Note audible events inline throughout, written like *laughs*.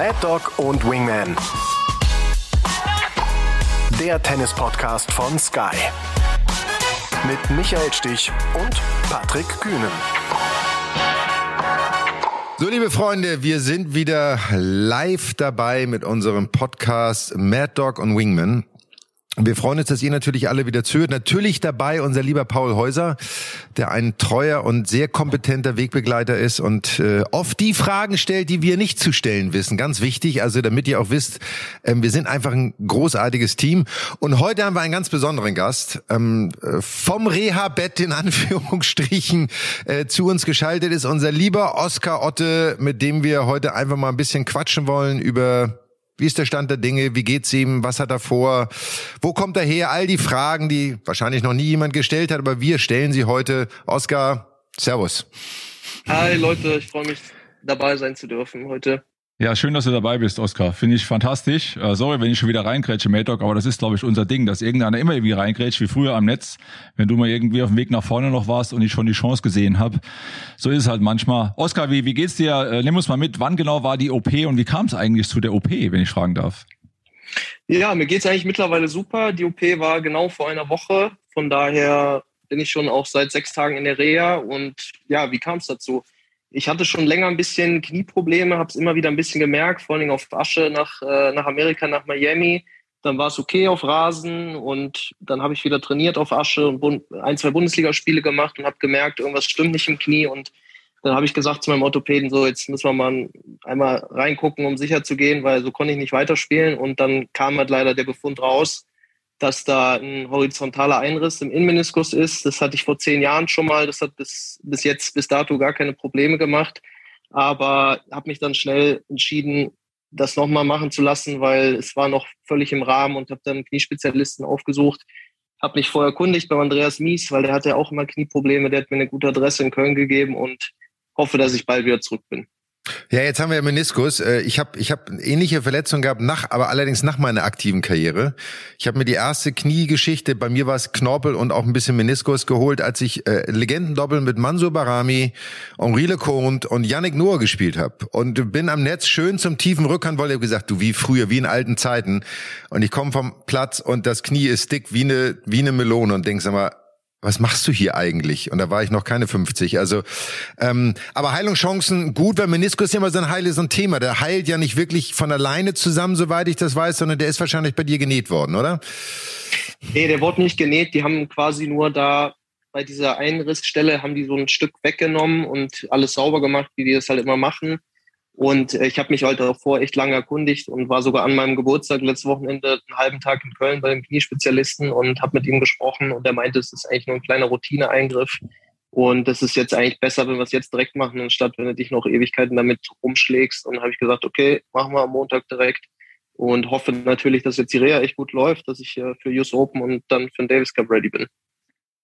Mad Dog und Wingman. Der Tennis-Podcast von Sky. Mit Michael Stich und Patrick Kühnen. So, liebe Freunde, wir sind wieder live dabei mit unserem Podcast Mad Dog und Wingman. Wir freuen uns, dass ihr natürlich alle wieder zuhört. Natürlich dabei unser lieber Paul Häuser, der ein treuer und sehr kompetenter Wegbegleiter ist und äh, oft die Fragen stellt, die wir nicht zu stellen wissen. Ganz wichtig, also damit ihr auch wisst, ähm, wir sind einfach ein großartiges Team. Und heute haben wir einen ganz besonderen Gast. Ähm, äh, vom Reha-Bett in Anführungsstrichen äh, zu uns geschaltet ist unser lieber Oskar Otte, mit dem wir heute einfach mal ein bisschen quatschen wollen über wie ist der Stand der Dinge? Wie geht's ihm? Was hat er vor? Wo kommt er her? All die Fragen, die wahrscheinlich noch nie jemand gestellt hat, aber wir stellen sie heute. Oskar, Servus. Hi Leute, ich freue mich dabei sein zu dürfen heute. Ja, schön, dass du dabei bist, Oskar. Finde ich fantastisch. Uh, sorry, wenn ich schon wieder reingrätsche, Maydog, aber das ist, glaube ich, unser Ding, dass irgendeiner immer irgendwie reingrätscht, wie früher am Netz, wenn du mal irgendwie auf dem Weg nach vorne noch warst und ich schon die Chance gesehen habe. So ist es halt manchmal. Oskar, wie, wie geht's dir? Uh, nimm uns mal mit, wann genau war die OP und wie kam es eigentlich zu der OP, wenn ich fragen darf? Ja, mir geht's eigentlich mittlerweile super. Die OP war genau vor einer Woche. Von daher bin ich schon auch seit sechs Tagen in der Reha. Und ja, wie kam es dazu? Ich hatte schon länger ein bisschen Knieprobleme, habe es immer wieder ein bisschen gemerkt, vor allem auf Asche nach, äh, nach Amerika, nach Miami. Dann war es okay auf Rasen und dann habe ich wieder trainiert auf Asche und ein, zwei Bundesligaspiele gemacht und habe gemerkt, irgendwas stimmt nicht im Knie. Und dann habe ich gesagt zu meinem Orthopäden, so jetzt müssen wir mal einmal reingucken, um sicher zu gehen, weil so konnte ich nicht weiterspielen. Und dann kam halt leider der Befund raus, dass da ein horizontaler Einriss im Innenmeniskus ist. Das hatte ich vor zehn Jahren schon mal. Das hat bis, bis jetzt, bis dato gar keine Probleme gemacht. Aber habe mich dann schnell entschieden, das nochmal machen zu lassen, weil es war noch völlig im Rahmen und habe dann Kniespezialisten aufgesucht. Habe mich vorher erkundigt beim Andreas Mies, weil der hatte ja auch immer Knieprobleme. Der hat mir eine gute Adresse in Köln gegeben und hoffe, dass ich bald wieder zurück bin. Ja, jetzt haben wir Meniskus. Äh, ich habe ich hab ähnliche Verletzungen gehabt, nach, aber allerdings nach meiner aktiven Karriere. Ich habe mir die erste Kniegeschichte, bei mir war es Knorpel und auch ein bisschen Meniskus geholt, als ich äh, Legendendoppel mit Mansur Barami, Henri Lecomte und Yannick Noah gespielt habe. Und bin am Netz schön zum tiefen Rückhandvolley gesagt, du wie früher, wie in alten Zeiten. Und ich komme vom Platz und das Knie ist dick wie eine, wie eine Melone und denkst mal, was machst du hier eigentlich? Und da war ich noch keine 50. Also, ähm, aber Heilungschancen gut, weil Meniskus ist ja immer so ein heiles so ein Thema. Der heilt ja nicht wirklich von alleine zusammen, soweit ich das weiß, sondern der ist wahrscheinlich bei dir genäht worden, oder? Nee, der wurde nicht genäht. Die haben quasi nur da bei dieser Einrissstelle haben die so ein Stück weggenommen und alles sauber gemacht, wie die das halt immer machen. Und äh, ich habe mich heute davor echt lange erkundigt und war sogar an meinem Geburtstag letztes Wochenende einen halben Tag in Köln bei dem Kniespezialisten und habe mit ihm gesprochen und er meinte, es ist eigentlich nur ein kleiner Routineeingriff. Und das ist jetzt eigentlich besser, wenn wir es jetzt direkt machen, anstatt wenn du dich noch Ewigkeiten damit rumschlägst. Und habe ich gesagt, okay, machen wir am Montag direkt und hoffe natürlich, dass jetzt die Reha echt gut läuft, dass ich äh, für US Open und dann für den Davis Cup ready bin.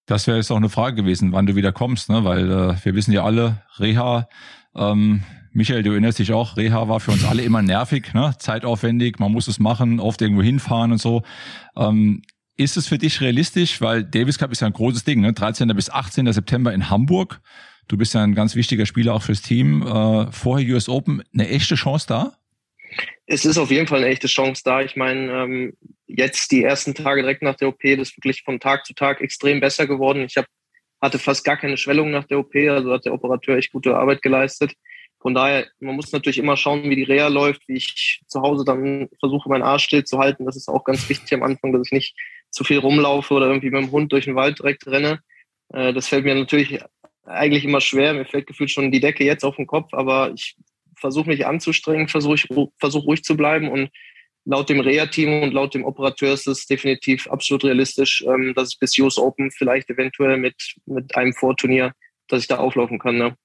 Das wäre jetzt auch eine Frage gewesen, wann du wieder kommst, ne? weil äh, wir wissen ja alle, Reha ähm, Michael, du erinnerst dich auch, Reha war für uns alle immer nervig, ne? zeitaufwendig, man muss es machen, oft irgendwo hinfahren und so. Ähm, ist es für dich realistisch, weil Davis Cup ist ja ein großes Ding, ne? 13. bis 18. September in Hamburg. Du bist ja ein ganz wichtiger Spieler auch fürs Team. Äh, vorher US Open, eine echte Chance da? Es ist auf jeden Fall eine echte Chance da. Ich meine, ähm, jetzt die ersten Tage direkt nach der OP, das ist wirklich von Tag zu Tag extrem besser geworden. Ich hab, hatte fast gar keine Schwellung nach der OP, also hat der Operateur echt gute Arbeit geleistet. Von daher, man muss natürlich immer schauen, wie die Reha läuft, wie ich zu Hause dann versuche, meinen Arsch still zu halten. Das ist auch ganz wichtig am Anfang, dass ich nicht zu viel rumlaufe oder irgendwie mit dem Hund durch den Wald direkt renne. Äh, das fällt mir natürlich eigentlich immer schwer. Mir fällt gefühlt schon die Decke jetzt auf den Kopf, aber ich versuche mich anzustrengen, versuche versuch ruhig zu bleiben und laut dem Reha-Team und laut dem Operateur ist es definitiv absolut realistisch, ähm, dass ich bis US Open vielleicht eventuell mit, mit einem Vorturnier, dass ich da auflaufen kann. Ne?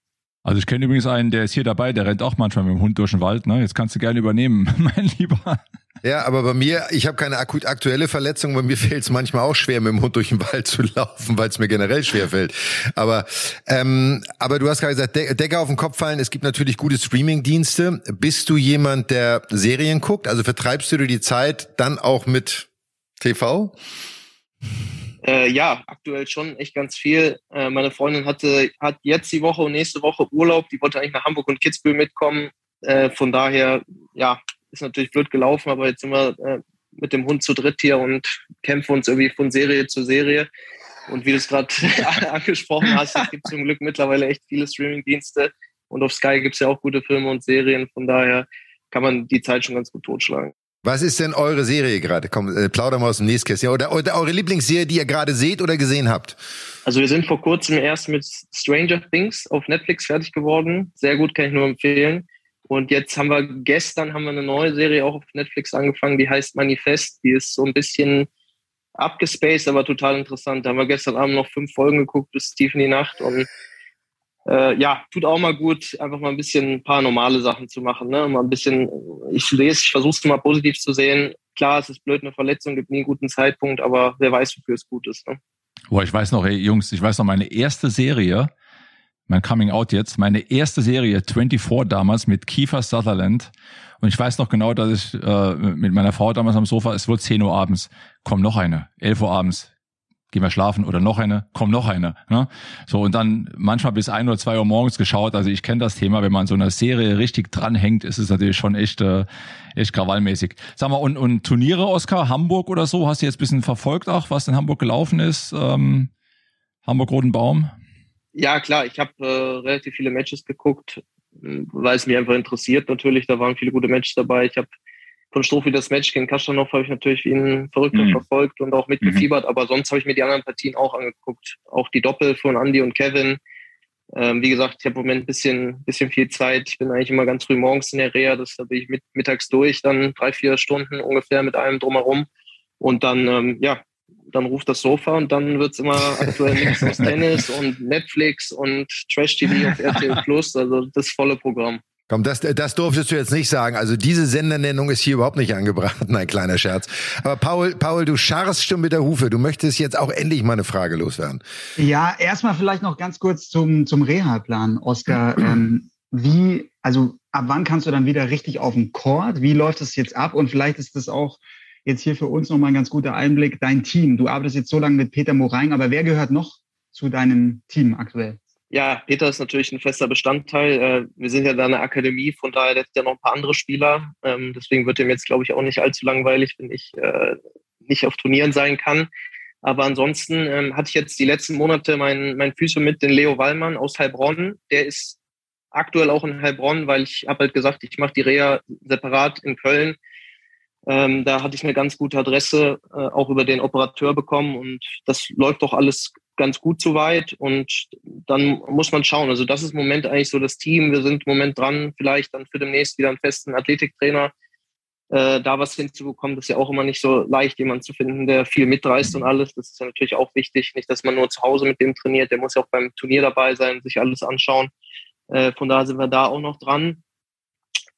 Also ich kenne übrigens einen, der ist hier dabei, der rennt auch manchmal mit dem Hund durch den Wald. Ne? Jetzt kannst du gerne übernehmen, *laughs* mein Lieber. Ja, aber bei mir, ich habe keine akut aktuelle Verletzung, bei mir fällt es manchmal auch schwer, mit dem Hund durch den Wald *laughs* zu laufen, weil es mir generell schwer fällt. Aber, ähm, aber du hast gerade gesagt, De Decke auf den Kopf fallen, es gibt natürlich gute Streaming-Dienste. Bist du jemand, der Serien guckt? Also vertreibst du dir die Zeit dann auch mit TV? Äh, ja, aktuell schon echt ganz viel. Äh, meine Freundin hatte, hat jetzt die Woche und nächste Woche Urlaub. Die wollte eigentlich nach Hamburg und Kitzbühel mitkommen. Äh, von daher, ja, ist natürlich blöd gelaufen, aber jetzt sind wir äh, mit dem Hund zu dritt hier und kämpfen uns irgendwie von Serie zu Serie. Und wie du es gerade *laughs* angesprochen hast, es gibt zum Glück mittlerweile echt viele Streaming-Dienste. Und auf Sky gibt es ja auch gute Filme und Serien. Von daher kann man die Zeit schon ganz gut totschlagen. Was ist denn eure Serie gerade? Komm, äh, plauder mal aus dem Nähkästchen. Oder, oder eure Lieblingsserie, die ihr gerade seht oder gesehen habt? Also wir sind vor kurzem erst mit Stranger Things auf Netflix fertig geworden. Sehr gut, kann ich nur empfehlen. Und jetzt haben wir gestern haben wir eine neue Serie auch auf Netflix angefangen, die heißt Manifest. Die ist so ein bisschen abgespaced, aber total interessant. Da haben wir gestern Abend noch fünf Folgen geguckt bis tief in die Nacht und äh, ja, tut auch mal gut, einfach mal ein bisschen ein paar normale Sachen zu machen. Ne? Mal ein bisschen, ich lese, ich versuche es mal positiv zu sehen. Klar, es ist blöd, eine Verletzung, gibt nie einen guten Zeitpunkt, aber wer weiß, wofür es gut ist. Ne? Boah, ich weiß noch, ey, Jungs, ich weiß noch, meine erste Serie, mein Coming Out jetzt, meine erste Serie, 24 damals mit Kiefer Sutherland. Und ich weiß noch genau, dass ich äh, mit meiner Frau damals am Sofa, es wurde 10 Uhr abends, komm noch eine, 11 Uhr abends, gehen wir schlafen oder noch eine, komm noch eine. Ne? So und dann manchmal bis ein oder zwei Uhr morgens geschaut. Also ich kenne das Thema, wenn man so einer Serie richtig dranhängt, ist es natürlich schon echt, äh, echt krawallmäßig. Sag mal, und, und Turniere, Oskar, Hamburg oder so, hast du jetzt bisschen verfolgt auch, was in Hamburg gelaufen ist? Ähm, Hamburg-Roten Baum? Ja, klar, ich habe äh, relativ viele Matches geguckt, weil es mich einfach interessiert natürlich. Da waren viele gute Matches dabei. Ich habe von Strophi das Match gegen Kastanov habe ich natürlich wie ein Verrückter mhm. verfolgt und auch mitgefiebert, mhm. aber sonst habe ich mir die anderen Partien auch angeguckt. Auch die Doppel von Andy und Kevin. Ähm, wie gesagt, ich habe im Moment ein bisschen, bisschen viel Zeit. Ich bin eigentlich immer ganz früh morgens in der Reha. Das habe ich mit, mittags durch, dann drei, vier Stunden ungefähr mit allem drumherum. Und dann, ähm, ja, dann ruft das Sofa und dann wird's immer aktuell nichts *laughs* aus Tennis und Netflix und Trash TV auf RTL Plus. Also das volle Programm. Komm, das, das durftest du jetzt nicht sagen. Also diese Sendernennung ist hier überhaupt nicht angebracht. *laughs* Nein, kleiner Scherz. Aber Paul, Paul, du scharrst schon mit der Hufe. Du möchtest jetzt auch endlich mal eine Frage loswerden. Ja, erstmal vielleicht noch ganz kurz zum, zum Reha-Plan, Oskar. *clears throat* ähm, wie, also ab wann kannst du dann wieder richtig auf den Court? Wie läuft das jetzt ab? Und vielleicht ist das auch jetzt hier für uns nochmal ein ganz guter Einblick. Dein Team. Du arbeitest jetzt so lange mit Peter Morein, aber wer gehört noch zu deinem Team aktuell? Ja, Peter ist natürlich ein fester Bestandteil. Äh, wir sind ja da eine Akademie, von daher hat ja noch ein paar andere Spieler. Ähm, deswegen wird dem jetzt, glaube ich, auch nicht allzu langweilig, wenn ich äh, nicht auf Turnieren sein kann. Aber ansonsten ähm, hatte ich jetzt die letzten Monate meinen mein Physio mit, den Leo Wallmann aus Heilbronn. Der ist aktuell auch in Heilbronn, weil ich habe halt gesagt, ich mache die Reha separat in Köln. Ähm, da hatte ich eine ganz gute Adresse äh, auch über den Operateur bekommen und das läuft doch alles ganz gut soweit und dann muss man schauen. Also das ist im Moment eigentlich so das Team. Wir sind im Moment dran, vielleicht dann für demnächst wieder einen festen Athletiktrainer äh, da was hinzubekommen. Das ist ja auch immer nicht so leicht, jemanden zu finden, der viel mitreißt und alles. Das ist ja natürlich auch wichtig. Nicht, dass man nur zu Hause mit dem trainiert. Der muss ja auch beim Turnier dabei sein, sich alles anschauen. Äh, von daher sind wir da auch noch dran.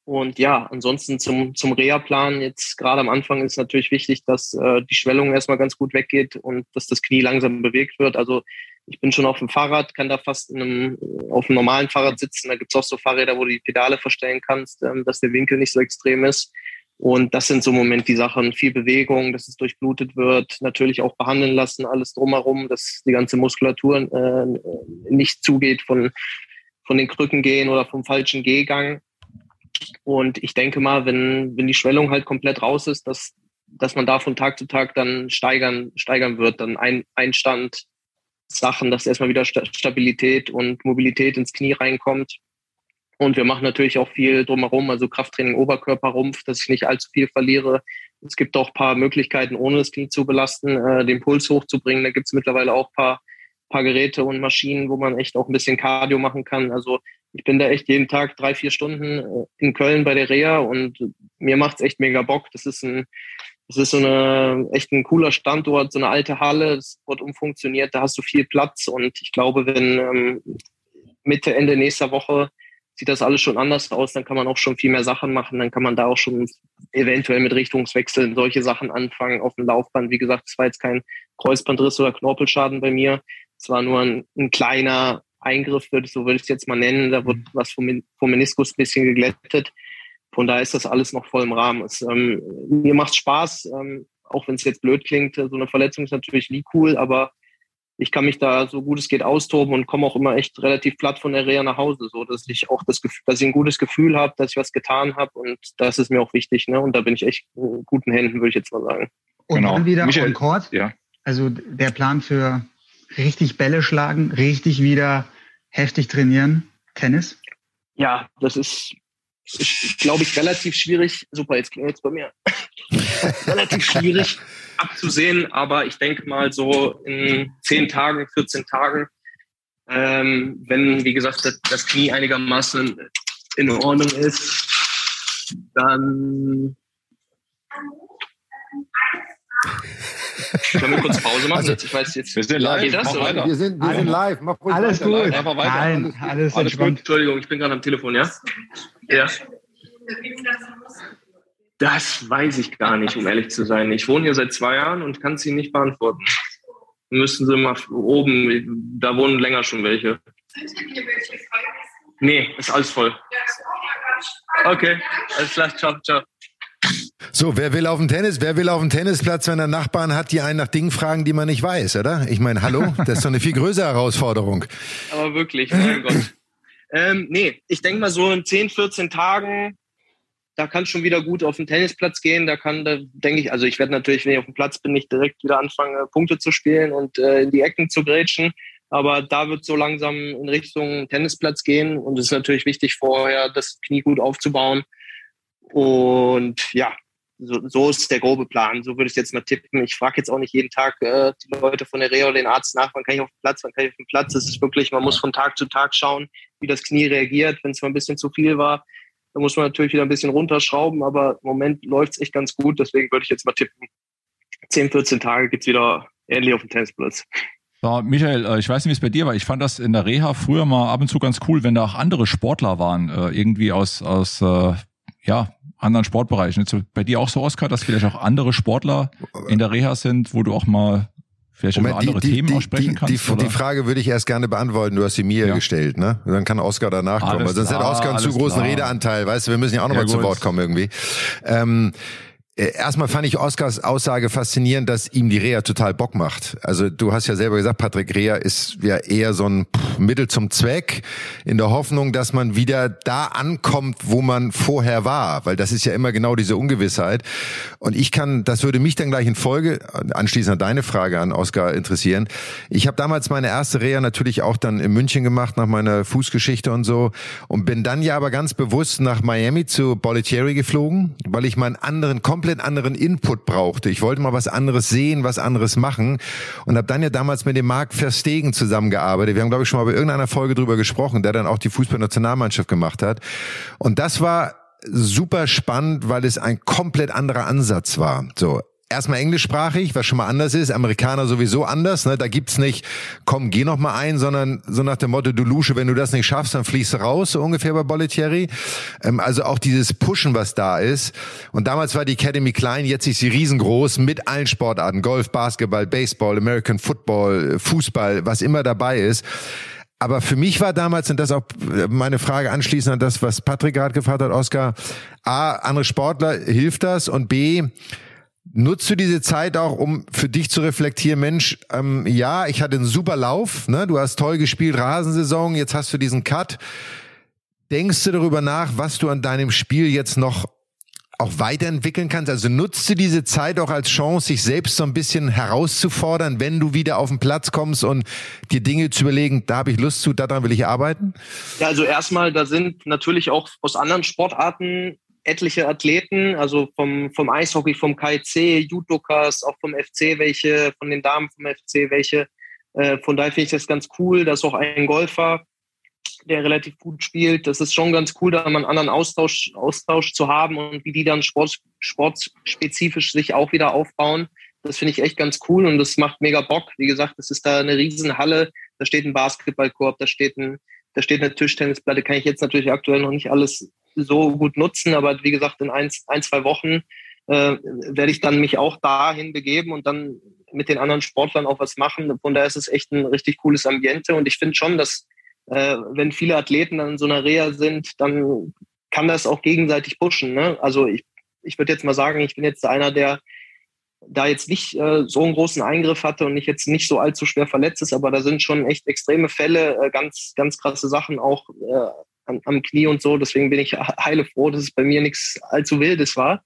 Und ja, ansonsten zum, zum Reha-Plan jetzt gerade am Anfang ist natürlich wichtig, dass äh, die Schwellung erstmal ganz gut weggeht und dass das Knie langsam bewegt wird. Also ich bin schon auf dem Fahrrad, kann da fast in einem, auf einem normalen Fahrrad sitzen. Da gibt's auch so Fahrräder, wo du die Pedale verstellen kannst, ähm, dass der Winkel nicht so extrem ist. Und das sind so im Moment die Sachen. Viel Bewegung, dass es durchblutet wird, natürlich auch behandeln lassen, alles drumherum, dass die ganze Muskulatur äh, nicht zugeht von, von den Krücken gehen oder vom falschen Gehgang. Und ich denke mal, wenn, wenn die Schwellung halt komplett raus ist, dass, dass man da von Tag zu Tag dann steigern, steigern wird, dann ein, Einstand, Sachen, dass erstmal wieder Stabilität und Mobilität ins Knie reinkommt. Und wir machen natürlich auch viel drumherum, also Krafttraining, Oberkörperrumpf, dass ich nicht allzu viel verliere. Es gibt auch paar Möglichkeiten, ohne das Knie zu belasten, äh, den Puls hochzubringen. Da gibt es mittlerweile auch paar, paar Geräte und Maschinen, wo man echt auch ein bisschen Cardio machen kann. Also ich bin da echt jeden Tag drei, vier Stunden äh, in Köln bei der Reha und mir macht's echt mega Bock. Das ist ein, das ist so eine, echt ein cooler Standort, so eine alte Halle, das wird umfunktioniert, da hast du viel Platz und ich glaube, wenn ähm, Mitte, Ende nächster Woche sieht das alles schon anders aus, dann kann man auch schon viel mehr Sachen machen, dann kann man da auch schon eventuell mit Richtungswechseln solche Sachen anfangen auf dem Laufband. Wie gesagt, es war jetzt kein Kreuzbandriss oder Knorpelschaden bei mir. Es war nur ein, ein kleiner Eingriff, würde, so würde ich es jetzt mal nennen. Da wird mhm. was vom, vom Meniskus ein bisschen geglättet. Von daher ist das alles noch voll im Rahmen. Es, ähm, mir macht Spaß, ähm, auch wenn es jetzt blöd klingt. So eine Verletzung ist natürlich nie cool, aber ich kann mich da so gut es geht austoben und komme auch immer echt relativ platt von der Reha nach Hause, so dass ich auch das Gefühl, dass ich ein gutes Gefühl habe, dass ich was getan habe und das ist mir auch wichtig, ne? Und da bin ich echt in guten Händen, würde ich jetzt mal sagen. Und Genau. dann wieder Michael, on Court. Ja. Also der Plan für richtig Bälle schlagen, richtig wieder heftig trainieren. Tennis? Ja, das ist, ist glaube ich, relativ schwierig. Super, jetzt klingelt es bei mir. *laughs* relativ schwierig abzusehen, aber ich denke mal so in 10 Tagen, 14 Tagen, ähm, wenn, wie gesagt, das, das Knie einigermaßen in Ordnung ist, dann *laughs* *laughs* können wir kurz Pause machen. Jetzt, ich weiß jetzt, Wir sind live. Geht das, Mach oder? weiter. Wir sind, wir sind live. Mach ruhig Alles weiter. gut. Einfach weiter. Nein, alles, Alles entspannt. Entschuldigung, ich bin gerade am Telefon, ja? Ja. Das weiß ich gar nicht, um ehrlich zu sein. Ich wohne hier seit zwei Jahren und kann es Ihnen nicht beantworten. Müssten Sie mal oben, da wohnen länger schon welche. Nee, ist alles voll. Okay, alles klar, ciao, ciao. So, wer will auf dem Tennis, wer will auf dem Tennisplatz, wenn er Nachbarn hat, die einen nach Dingen fragen, die man nicht weiß, oder? Ich meine, hallo, das ist doch eine viel größere Herausforderung. Aber wirklich, mein Gott. Ähm, nee, ich denke mal so in 10, 14 Tagen, da kann es schon wieder gut auf den Tennisplatz gehen. Da kann, da denke ich, also ich werde natürlich, wenn ich auf dem Platz bin, nicht direkt wieder anfangen, Punkte zu spielen und äh, in die Ecken zu grätschen. Aber da wird so langsam in Richtung Tennisplatz gehen. Und es ist natürlich wichtig, vorher das Knie gut aufzubauen. Und ja, so, so ist der grobe Plan. So würde ich jetzt mal tippen. Ich frage jetzt auch nicht jeden Tag äh, die Leute von der Reha oder den Arzt nach, wann kann ich auf den Platz, wann kann ich auf den Platz. Es ist wirklich, man muss von Tag zu Tag schauen, wie das Knie reagiert. Wenn es mal ein bisschen zu viel war, dann muss man natürlich wieder ein bisschen runterschrauben. Aber im Moment läuft es echt ganz gut. Deswegen würde ich jetzt mal tippen, 10, 14 Tage geht's wieder ähnlich auf dem Tennisplatz. Michael, äh, ich weiß nicht, wie es bei dir war. Ich fand das in der Reha früher mal ab und zu ganz cool, wenn da auch andere Sportler waren, äh, irgendwie aus, aus äh, ja, anderen Sportbereichen. So bei dir auch so, Oskar, dass vielleicht auch andere Sportler in der Reha sind, wo du auch mal vielleicht über andere Themen auch sprechen die, kannst? die, oder? die Frage würde ich erst gerne beantworten. Du hast sie mir Ja. gestellt, ne? Und Dann kann Oskar danach kommen. Alles Weil sonst hat Oskar einen zu großen klar. Redeanteil. Weißt du, wir müssen ja auch Ja, nochmal zu gut. Wort kommen irgendwie. Ähm, äh, Erstmal fand ich Oskars Aussage faszinierend, dass ihm die Reha total Bock macht. Also du hast ja selber gesagt, Patrick Reha ist ja eher so ein Mittel zum Zweck, in der Hoffnung, dass man wieder da ankommt, wo man vorher war, weil das ist ja immer genau diese Ungewissheit. Und ich kann, das würde mich dann gleich in Folge, anschließend an deine Frage an Oskar interessieren. Ich habe damals meine erste Reha natürlich auch dann in München gemacht, nach meiner Fußgeschichte und so, und bin dann ja aber ganz bewusst nach Miami zu Bollettieri geflogen, weil ich meinen anderen, komplett anderen Input brauchte. Ich wollte mal was anderes sehen, was anderes machen und habe dann ja damals mit dem Marc Verstegen zusammengearbeitet. Wir haben, glaube ich, schon mal bei irgendeiner Folge drüber gesprochen, der dann auch die Fußballnationalmannschaft gemacht hat. Und das war super spannend, weil es ein komplett anderer Ansatz war. So. Erstmal englischsprachig, was schon mal anders ist. Amerikaner sowieso anders. Ne? Da gibt's nicht, komm, geh noch mal ein, sondern so nach dem Motto, du Lusche, wenn du das nicht schaffst, dann fliegst du raus, so ungefähr bei Bollettieri. Ähm, also auch dieses Pushen, was da ist. Und damals war die Academy klein, jetzt ist sie riesengroß mit allen Sportarten. Golf, Basketball, Baseball, American Football, Fußball, was immer dabei ist. Aber für mich war damals, und das auch meine Frage anschließend an das, was Patrick gerade gefragt hat, Oskar, A, andere Sportler, hilft das? Und B, Nutzt du diese Zeit auch, um für dich zu reflektieren, Mensch, ähm, ja, ich hatte einen super Lauf, ne? du hast toll gespielt, Rasensaison, jetzt hast du diesen Cut. Denkst du darüber nach, was du an deinem Spiel jetzt noch auch weiterentwickeln kannst? Also nutzt du diese Zeit auch als Chance, sich selbst so ein bisschen herauszufordern, wenn du wieder auf den Platz kommst und dir Dinge zu überlegen, da habe ich Lust zu, daran will ich arbeiten? Ja, also erstmal, da sind natürlich auch aus anderen Sportarten etliche Athleten, also vom, vom Eishockey, vom KIC, Judokas, auch vom FC welche, von den Damen vom FC welche. Äh, von daher finde ich das ganz cool. Da ist auch ein Golfer, der relativ gut spielt. Das ist schon ganz cool, da mal einen anderen Austausch, Austausch zu haben und wie die dann sport, sportspezifisch sich auch wieder aufbauen. Das finde ich echt ganz cool und das macht mega Bock. Wie gesagt, es ist da eine Riesenhalle, da steht ein Basketballkorb, da steht ein da steht eine Tischtennisplatte, kann ich jetzt natürlich aktuell noch nicht alles so gut nutzen, aber wie gesagt, in ein, ein zwei Wochen äh, werde ich dann mich auch dahin begeben und dann mit den anderen Sportlern auch was machen. Von daher ist es echt ein richtig cooles Ambiente und ich finde schon, dass äh, wenn viele Athleten dann in so einer Reha sind, dann kann das auch gegenseitig pushen. Ne? Also ich, ich würde jetzt mal sagen, ich bin jetzt einer, der da jetzt nicht äh, so einen großen Eingriff hatte und nicht jetzt nicht so allzu schwer verletzt ist, aber da sind schon echt extreme Fälle, äh, ganz, ganz krasse Sachen auch äh, am, am Knie und so. Deswegen bin ich heile froh, dass es bei mir nichts allzu Wildes war.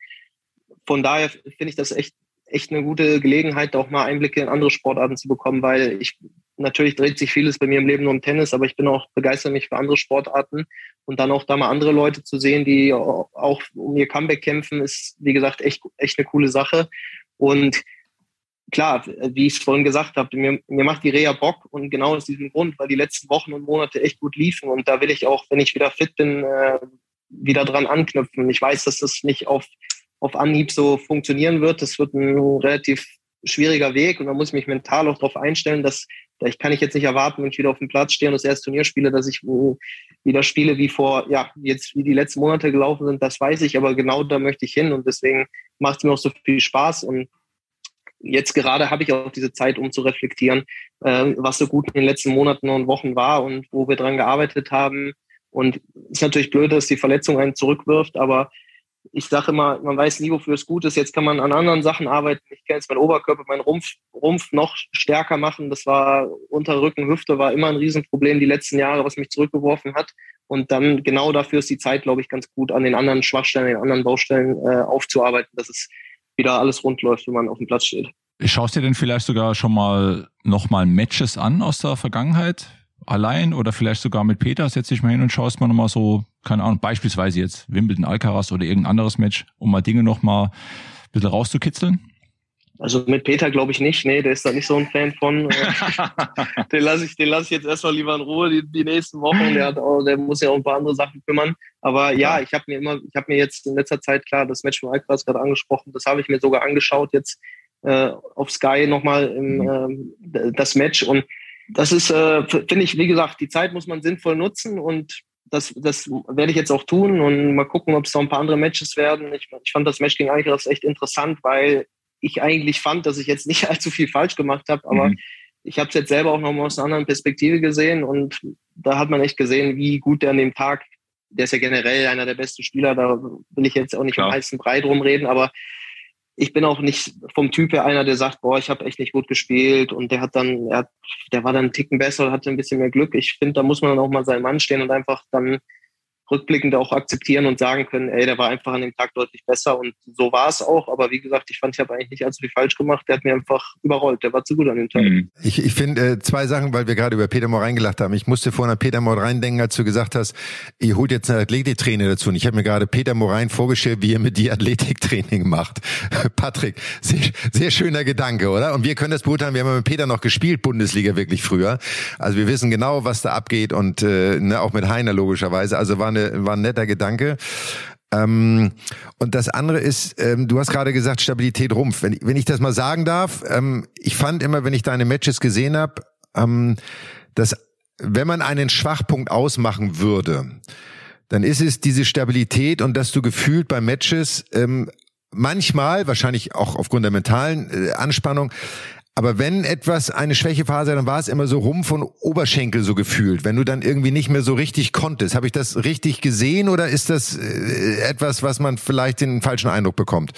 Von daher finde ich das echt, echt eine gute Gelegenheit, auch mal Einblicke in andere Sportarten zu bekommen, weil ich natürlich dreht sich vieles bei mir im Leben nur um Tennis, aber ich bin auch begeistert mich für andere Sportarten und dann auch da mal andere Leute zu sehen, die auch um ihr Comeback kämpfen, ist wie gesagt echt echt eine coole Sache und klar, wie ich es vorhin gesagt habe, mir, mir macht die Reha Bock und genau aus diesem Grund, weil die letzten Wochen und Monate echt gut liefen und da will ich auch, wenn ich wieder fit bin, äh, wieder dran anknüpfen. Ich weiß, dass das nicht auf, auf Anhieb so funktionieren wird. Das wird ein relativ schwieriger Weg und da muss ich mich mental auch darauf einstellen, dass ich kann ich jetzt nicht erwarten, wenn ich wieder auf dem Platz stehe und das erste Turnier spiele, dass ich wieder spiele wie vor, ja, jetzt wie die letzten Monate gelaufen sind, das weiß ich, aber genau da möchte ich hin und deswegen macht es mir auch so viel Spaß und jetzt gerade habe ich auch diese Zeit, um zu reflektieren, äh, was so gut in den letzten Monaten und Wochen war und wo wir dran gearbeitet haben. Und es ist natürlich blöd, dass die Verletzung einen zurückwirft, aber ich sage immer, man weiß nie, wofür es gut ist. Jetzt kann man an anderen Sachen arbeiten. Ich kann jetzt meinen Oberkörper, meinen Rumpf, Rumpf noch stärker machen. Das war Unterrücken, Hüfte war immer ein Riesenproblem die letzten Jahre, was mich zurückgeworfen hat. Und dann genau dafür ist die Zeit, glaube ich, ganz gut, an den anderen Schwachstellen, den anderen Baustellen äh, aufzuarbeiten, dass es wieder alles rund läuft, wenn man auf dem Platz steht. Schaust du denn vielleicht sogar schon mal nochmal Matches an aus der Vergangenheit? Allein oder vielleicht sogar mit Peter setz dich mal hin und schaust mal nochmal so, keine Ahnung, beispielsweise jetzt Wimbledon Alcaraz oder irgendein anderes Match, um mal Dinge nochmal ein bisschen rauszukitzeln? Also mit Peter glaube ich nicht. Nee, der ist da nicht so ein Fan von. *laughs* den lasse ich, den lasse ich jetzt erstmal lieber in Ruhe die, die nächsten Wochen. Der, auch, der muss ja auch ein paar andere Sachen kümmern. Aber ja, ich habe mir immer, ich habe mir jetzt in letzter Zeit klar das Match von Alcaraz gerade angesprochen. Das habe ich mir sogar angeschaut jetzt äh, auf Sky nochmal im, äh, das Match und das ist, äh, finde ich, wie gesagt, die Zeit muss man sinnvoll nutzen und das, das werde ich jetzt auch tun und mal gucken, ob es noch ein paar andere Matches werden. Ich, ich fand das Match gegen Alcaraz echt interessant, weil ich eigentlich fand, dass ich jetzt nicht *laughs* allzu viel falsch gemacht habe, aber mhm. ich habe es jetzt selber auch noch mal aus einer anderen Perspektive gesehen und da hat man echt gesehen, wie gut der an dem Tag, der ist ja generell einer der besten Spieler, da will ich jetzt auch nicht Klar. am heißen Brei drum reden, aber ich bin auch nicht vom Typ her einer, der sagt, boah, ich habe echt nicht gut gespielt und der hat dann, er hat, der war dann einen Ticken besser, hatte ein bisschen mehr Glück. Ich finde, da muss man dann auch mal seinen Mann stehen und einfach dann rückblickend auch akzeptieren und sagen können, ey, der war einfach an dem Tag deutlich besser und so war es auch. Aber wie gesagt, ich fand, ich habe eigentlich nicht allzu viel falsch gemacht. Der hat mir einfach überrollt. Der war zu gut an dem Tag. Mhm. Ich, ich finde äh, zwei Sachen, weil wir gerade über Peter Morein gelacht haben. Ich musste vorhin an Peter Morein denken, als du gesagt hast, ihr holt jetzt eine Athletiktrainer dazu. Und ich habe mir gerade Peter Morein vorgestellt, wie er mit dir Athletiktraining macht. *laughs* Patrick, sehr, sehr schöner Gedanke, oder? Und wir können das beurteilen. Wir haben mit Peter noch gespielt, Bundesliga wirklich früher. Also wir wissen genau, was da abgeht und äh, ne, auch mit Heiner logischerweise. Also war eine eine, war ein netter Gedanke. Ähm, und das andere ist, ähm, du hast gerade gesagt, Stabilität Rumpf. Wenn, wenn ich das mal sagen darf, ähm, ich fand immer, wenn ich deine Matches gesehen habe, ähm, dass wenn man einen Schwachpunkt ausmachen würde, dann ist es diese Stabilität und dass du gefühlt bei Matches ähm, manchmal, wahrscheinlich auch aufgrund der mentalen äh, Anspannung, aber wenn etwas eine Schwächephase, dann war es immer so rum von Oberschenkel so gefühlt. Wenn du dann irgendwie nicht mehr so richtig konntest. Habe ich das richtig gesehen oder ist das äh, etwas, was man vielleicht den falschen Eindruck bekommt?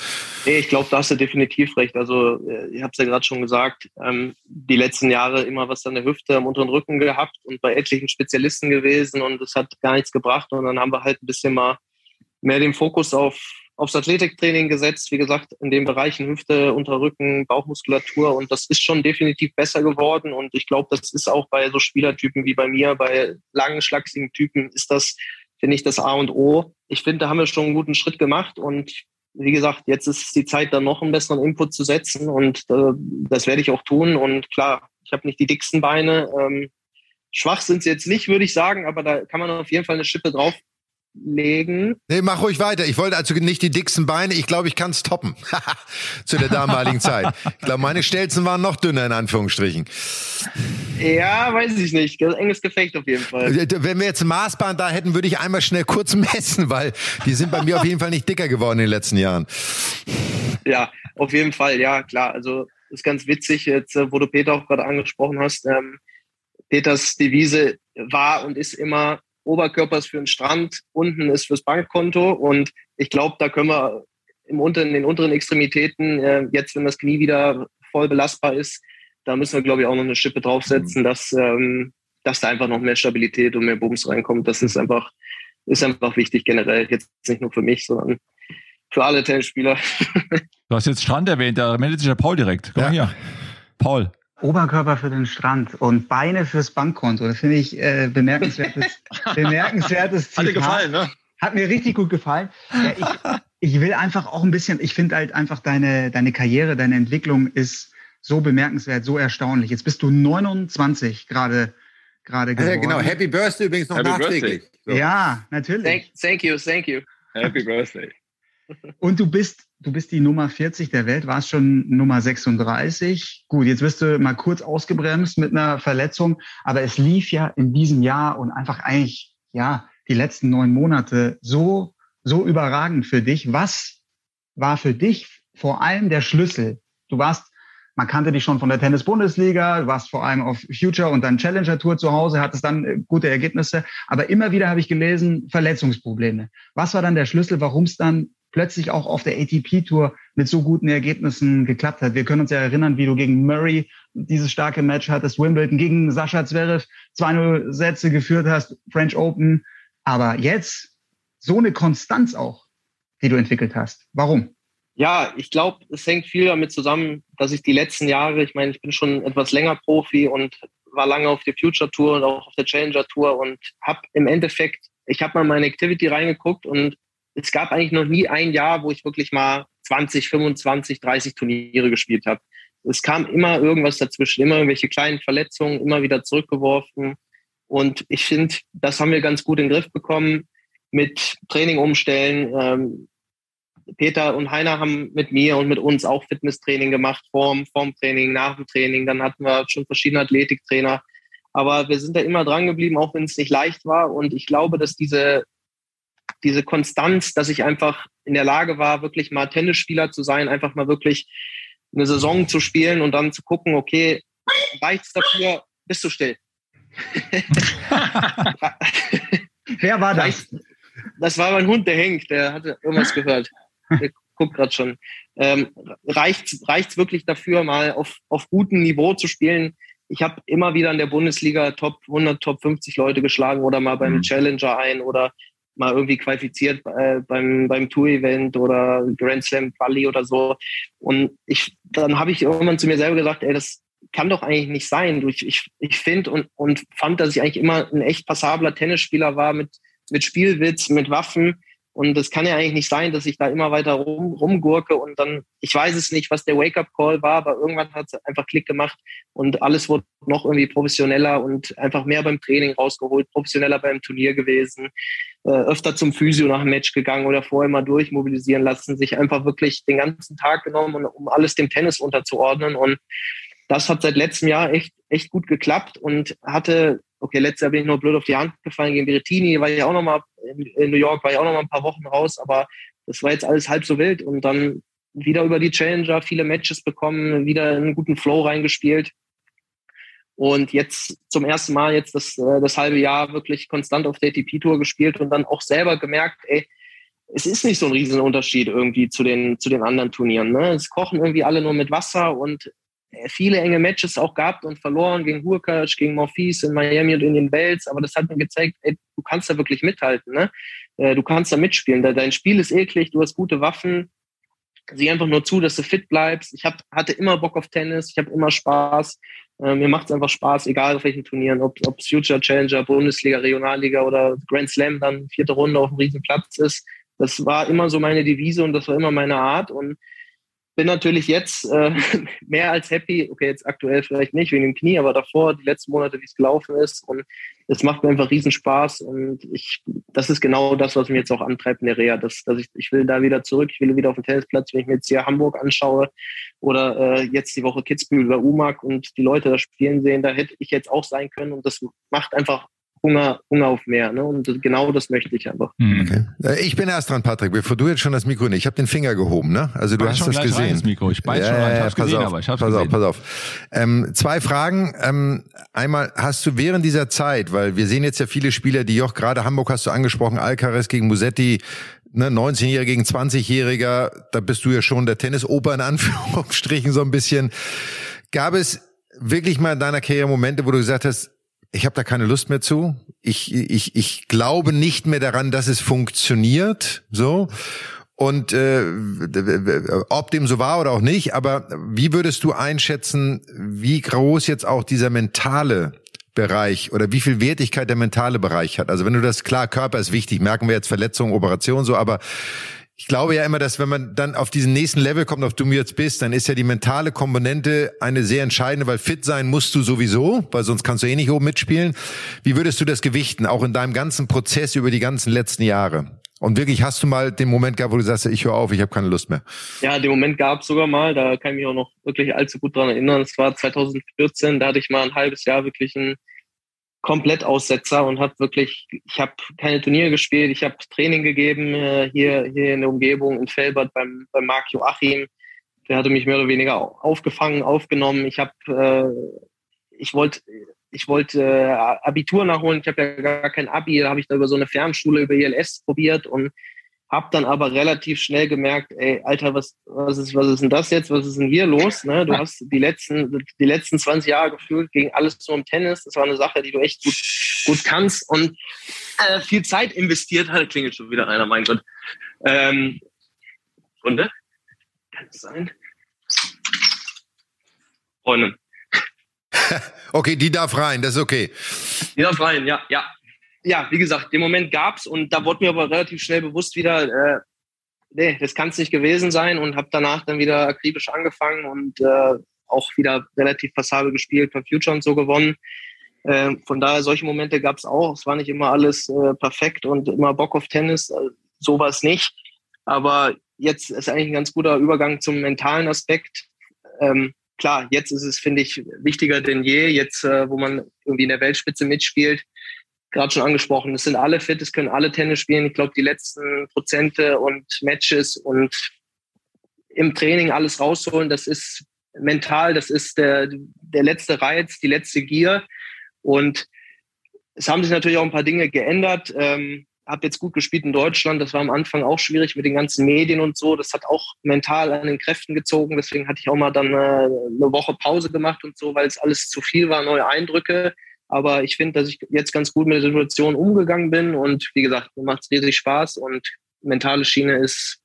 Nee, ich glaube, da hast du definitiv recht. Also äh, ich habe es ja gerade schon gesagt, ähm, die letzten Jahre immer was an der Hüfte, am unteren Rücken gehabt und bei etlichen Spezialisten gewesen und es hat gar nichts gebracht. Und dann haben wir halt ein bisschen mal mehr den Fokus auf aufs Athletiktraining gesetzt, wie gesagt, in den Bereichen Hüfte, Unterrücken, Bauchmuskulatur. Und das ist schon definitiv besser geworden. Und ich glaube, das ist auch bei so Spielertypen wie bei mir, bei langen, schlachsigen Typen ist das, finde ich, das A und O. Ich finde, da haben wir schon einen guten Schritt gemacht. Und wie gesagt, jetzt ist die Zeit, da noch einen besseren Input zu setzen. Und äh, das werde ich auch tun. Und klar, ich habe nicht die dicksten Beine, ähm, schwach sind sie jetzt nicht, würde ich sagen, aber da kann man auf jeden Fall eine Schippe drauf legen. Nee, mach ruhig weiter. Ich wollte also nicht die dicksten Beine. Ich glaube, ich kann es toppen. *laughs* Zu der damaligen *laughs* Zeit. Ich glaube, meine Stelzen waren noch dünner, in Anführungsstrichen. Ja, weiß ich nicht. Enges Gefecht auf jeden Fall. Wenn wir jetzt ein Maßband da hätten, würde ich einmal schnell kurz *laughs* messen, weil die sind bei mir auf jeden Fall nicht dicker geworden in den letzten Jahren. Ja, auf jeden Fall. Ja, klar. Also, ist ganz witzig, jetzt, äh, wo du Peter auch gerade angesprochen hast. Ähm, Peters Devise war und ist immer, Oberkörper ist für den Strand, unten ist fürs Bankkonto. Und ich glaube, da können wir im unteren, in den unteren Extremitäten. Äh, jetzt, wenn das Knie wieder voll belastbar ist, da müssen wir, glaube ich, auch noch eine Schippe draufsetzen, mhm. dass, ähm, dass da einfach noch mehr Stabilität und mehr Bums reinkommt. Das ist einfach, ist einfach wichtig generell. Jetzt nicht nur für mich, sondern für alle Tennisspieler. *laughs* Du hast jetzt Strand erwähnt, da meldet sich der Paul direkt. Komm ja. hier. Paul. Oberkörper für den Strand und Beine fürs Bankkonto. Das finde ich äh, bemerkenswertes, *laughs* bemerkenswertes Zitat. Hat dir gefallen, ne? Hat mir richtig gut gefallen. Ja, ich, *laughs* ich will einfach auch ein bisschen, ich finde halt einfach deine, deine Karriere, deine Entwicklung ist so bemerkenswert, so erstaunlich. Jetzt bist du 29 gerade gerade geworden. Ja, genau. Happy Birthday übrigens noch Happy nachträglich. So. Ja, natürlich. Thank, thank you, thank you. Happy Birthday. Und du bist, du bist die Nummer 40 der Welt, warst schon Nummer 36. Gut, jetzt wirst du mal kurz ausgebremst mit einer Verletzung, aber es lief ja in diesem Jahr und einfach eigentlich, ja, die letzten neun Monate so, so überragend für dich. Was war für dich vor allem der Schlüssel? Du warst man kannte dich schon von der Tennis-Bundesliga, du warst vor allem auf Future und dann Challenger Tour zu Hause, hattest dann äh, gute Ergebnisse. Aber immer wieder habe ich gelesen, Verletzungsprobleme. Was war dann der Schlüssel, warum es dann plötzlich auch auf der ATP-Tour mit so guten Ergebnissen geklappt hat. Wir können uns ja erinnern, wie du gegen Murray dieses starke Match hattest, Wimbledon gegen Sascha Zverev 2-0 Sätze geführt hast, French Open. Aber jetzt so eine Konstanz auch, die du entwickelt hast. Warum? Ja, ich glaube, es hängt viel damit zusammen, dass ich die letzten Jahre, ich meine, ich bin schon etwas länger Profi und war lange auf der Future Tour und auch auf der Challenger Tour und habe im Endeffekt, ich habe mal meine Activity reingeguckt und es gab eigentlich noch nie ein Jahr, wo ich wirklich mal 20, 25, 30 Turniere gespielt habe. Es kam immer irgendwas dazwischen, immer irgendwelche kleinen Verletzungen, immer wieder zurückgeworfen. Und ich finde, das haben wir ganz gut in den Griff bekommen mit Training umstellen. Ähm, Peter und Heiner haben mit mir und mit uns auch Fitnesstraining gemacht, vorm, vorm Training, nach dem Training. Dann hatten wir schon verschiedene Athletiktrainer. Aber wir sind da immer dran geblieben, auch wenn es nicht leicht war. Und ich glaube, dass diese diese Konstanz, dass ich einfach in der Lage war, wirklich mal Tennisspieler zu sein, einfach mal wirklich eine Saison zu spielen und dann zu gucken, okay, reicht's dafür, bist du still. *laughs* Wer war das? Das war mein Hund, der hängt, der hatte irgendwas gehört. Der guckt gerade schon. Ähm, reicht's, reicht's wirklich dafür, mal auf, auf gutem Niveau zu spielen? Ich habe immer wieder in der Bundesliga Top 100, Top 50 Leute geschlagen oder mal beim mhm. Challenger ein oder mal irgendwie qualifiziert äh, beim, beim Tour-Event oder Grand Slam Quali oder so. Und ich, dann habe ich irgendwann zu mir selber gesagt, ey, das kann doch eigentlich nicht sein. Ich, ich, ich finde und, und fand, dass ich eigentlich immer ein echt passabler Tennisspieler war mit, mit Spielwitz, mit Waffen. Und es kann ja eigentlich nicht sein, dass ich da immer weiter rum, rumgurke und dann, ich weiß es nicht, was der Wake-up-Call war, aber irgendwann hat es einfach Klick gemacht und alles wurde noch irgendwie professioneller und einfach mehr beim Training rausgeholt, professioneller beim Turnier gewesen, äh, öfter zum Physio nach dem Match gegangen oder vorher mal durchmobilisieren lassen, sich einfach wirklich den ganzen Tag genommen, um alles dem Tennis unterzuordnen und das hat seit letztem Jahr echt, echt gut geklappt und hatte okay, letztes Jahr bin ich nur blöd auf die Hand gefallen gegen Berrettini, war ich auch noch mal in, New York, war ich auch noch mal ein paar Wochen raus, aber das war jetzt alles halb so wild und dann wieder über die Challenger viele Matches bekommen, wieder einen guten Flow reingespielt und jetzt zum ersten Mal jetzt das, äh, das halbe Jahr wirklich konstant auf der ATP-Tour gespielt und dann auch selber gemerkt, ey, es ist nicht so ein Riesenunterschied irgendwie zu den, zu den anderen Turnieren. Ne? Es kochen irgendwie alle nur mit Wasser und viele enge Matches auch gehabt und verloren gegen Hurkacz, gegen Morphis in Miami und in den Bells, aber das hat mir gezeigt, ey, du kannst da wirklich mithalten, ne? Äh, du kannst da mitspielen. Dein Spiel ist eklig, du hast gute Waffen. Sieh einfach nur zu, dass du fit bleibst. Ich hab, hatte immer Bock auf Tennis, ich habe immer Spaß. Äh, mir macht es einfach Spaß, egal auf welchen Turnieren, ob, ob Future Challenger, Bundesliga, Regionalliga oder Grand Slam dann vierte Runde auf dem Riesenplatz ist. Das war immer so meine Devise und das war immer meine Art. Und bin natürlich jetzt äh, *laughs* mehr als happy. Okay, jetzt aktuell vielleicht nicht wegen dem Knie, aber davor, die letzten Monate, wie es gelaufen ist. Und es macht mir einfach riesen Spaß. Und ich, das ist genau das, was mich jetzt auch antreibt in der Reha. Dass, dass ich, ich will da wieder zurück. Ich will wieder auf den Tennisplatz, wenn ich mir jetzt hier Hamburg anschaue oder äh, jetzt die Woche Kitzbühel oder Umag und die Leute da spielen sehen, da hätte ich jetzt auch sein können. Und das macht einfach Hunger, Hunger auf mehr. Ne? Und genau das möchte ich einfach. Mhm. Okay. Äh, ich bin erst dran, Patrick, bevor du jetzt schon das Mikro nicht. Ich habe den Finger gehoben, ne? Also du hast das gesehen. Rein, das Mikro. Ich beiß schon rein. Ich hab's pass gesehen, auf, aber ich hab's pass gesehen. auf, pass auf. Ähm, zwei Fragen. Ähm, einmal, hast du während dieser Zeit, weil wir sehen jetzt ja viele Spieler, die auch gerade Hamburg hast du angesprochen, Alcaraz gegen Musetti, ne, 19-Jähriger gegen 20-Jähriger, da bist du ja schon der Tennisoper in Anführungsstrichen so ein bisschen. Gab es wirklich mal in deiner Karriere Momente, wo du gesagt hast, ich habe da keine Lust mehr zu. Ich, ich, ich glaube nicht mehr daran, dass es funktioniert. So. Und äh, ob dem so war oder auch nicht, aber wie würdest du einschätzen, wie groß jetzt auch dieser mentale Bereich oder wie viel Wertigkeit der mentale Bereich hat? Also wenn du das klar, Körper ist wichtig, merken wir jetzt Verletzungen, Operationen so, aber ich glaube ja immer, dass wenn man dann auf diesen nächsten Level kommt, auf du mir jetzt bist, dann ist ja die mentale Komponente eine sehr entscheidende, weil fit sein musst du sowieso, weil sonst kannst du eh nicht oben mitspielen. Wie würdest du das gewichten, auch in deinem ganzen Prozess über die ganzen letzten Jahre? Und wirklich, hast du mal den Moment gehabt, wo du sagst, ich höre auf, ich habe keine Lust mehr? Ja, den Moment gab es sogar mal, da kann ich mich auch noch wirklich allzu gut dran erinnern. Es war 2014, da hatte ich mal ein halbes Jahr wirklich ein Komplettaussetzer und habe wirklich, ich habe keine Turniere gespielt, ich habe Training gegeben äh, hier, hier in der Umgebung in Felbert beim, beim Marc Joachim. Der hatte mich mehr oder weniger aufgefangen, aufgenommen. Ich habe, äh, ich wollte, ich wollte äh, Abitur nachholen. Ich habe ja gar kein Abi. Da habe ich da über so eine Fernschule über ILS probiert und hab dann aber relativ schnell gemerkt, ey, Alter, was, was ist, was ist denn das jetzt? Was ist denn hier los? Ne? Du hast die letzten, die letzten 20 Jahre gefühlt gegen alles nur im Tennis. Das war eine Sache, die du echt gut, gut kannst und äh, viel Zeit investiert hat. Klingelt schon wieder einer, mein Gott. Ähm, Runde? Kann es sein? Freundin. *laughs* okay, die darf rein, das ist okay. Die darf rein, ja, ja ja, wie gesagt, den Moment gab's und da wurde mir aber relativ schnell bewusst wieder, äh, nee, das kann es nicht gewesen sein und habe danach dann wieder akribisch angefangen und äh, auch wieder relativ passabel gespielt, per Future und so gewonnen. Äh, von daher, solche Momente gab's auch. Es war nicht immer alles äh, perfekt und immer Bock auf Tennis, äh, sowas nicht. Aber jetzt ist eigentlich ein ganz guter Übergang zum mentalen Aspekt. Ähm, klar, jetzt ist es, finde ich, wichtiger denn je, jetzt, äh, wo man irgendwie in der Weltspitze mitspielt, gerade schon angesprochen, es sind alle fit, es können alle Tennis spielen. Ich glaube, die letzten Prozente und Matches und im Training alles rausholen, das ist mental, das ist der, der letzte Reiz, die letzte Gier. Und es haben sich natürlich auch ein paar Dinge geändert. Ähm, habe jetzt gut gespielt in Deutschland. Das war am Anfang auch schwierig mit den ganzen Medien und so. Das hat auch mental an den Kräften gezogen. Deswegen hatte ich auch mal dann äh, eine Woche Pause gemacht und so, weil es alles zu viel war, neue Eindrücke. Aber ich finde, dass ich jetzt ganz gut mit der Situation umgegangen bin und wie gesagt, mir macht es riesig Spaß und mentale Schiene ist,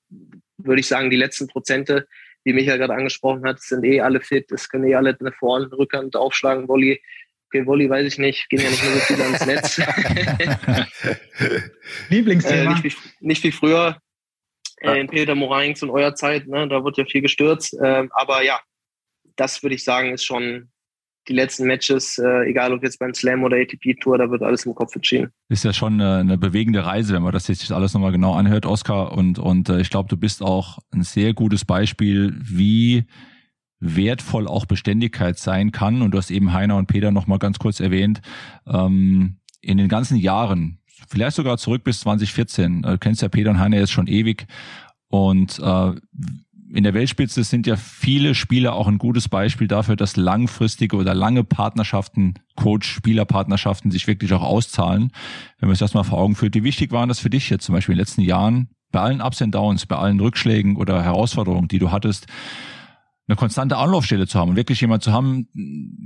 würde ich sagen, die letzten Prozente, wie Michael gerade angesprochen hat, sind eh alle fit, es können eh alle eine Vorhand, Rückhand aufschlagen, Volley. Okay, Volley weiß ich nicht, gehen ja nicht mehr so viele ans Netz. *laughs* Lieblingsthema? Äh, nicht, wie, nicht wie früher äh, in Peter Moraing zu eurer Zeit, ne? da wird ja viel gestürzt. Äh, aber ja, das würde ich sagen, ist schon die letzten Matches, äh, egal ob jetzt beim Slam oder ATP Tour, da wird alles im Kopf entschieden. Ist ja schon eine, eine bewegende Reise, wenn man das jetzt alles nochmal genau anhört, Oskar. Und, und äh, ich glaube, du bist auch ein sehr gutes Beispiel, wie wertvoll auch Beständigkeit sein kann. Und du hast eben Heiner und Peter nochmal ganz kurz erwähnt. Ähm, in den ganzen Jahren, vielleicht sogar zurück bis 2014, äh, kennst ja Peter und Heiner jetzt schon ewig. Und äh, in der Weltspitze sind ja viele Spieler auch ein gutes Beispiel dafür, dass langfristige oder lange Partnerschaften, Coach-Spieler-Partnerschaften sich wirklich auch auszahlen. Wenn man sich das mal vor Augen führt, wie wichtig waren das für dich jetzt zum Beispiel in den letzten Jahren, bei allen Ups und Downs, bei allen Rückschlägen oder Herausforderungen, die du hattest, eine konstante Anlaufstelle zu haben und wirklich jemand zu haben,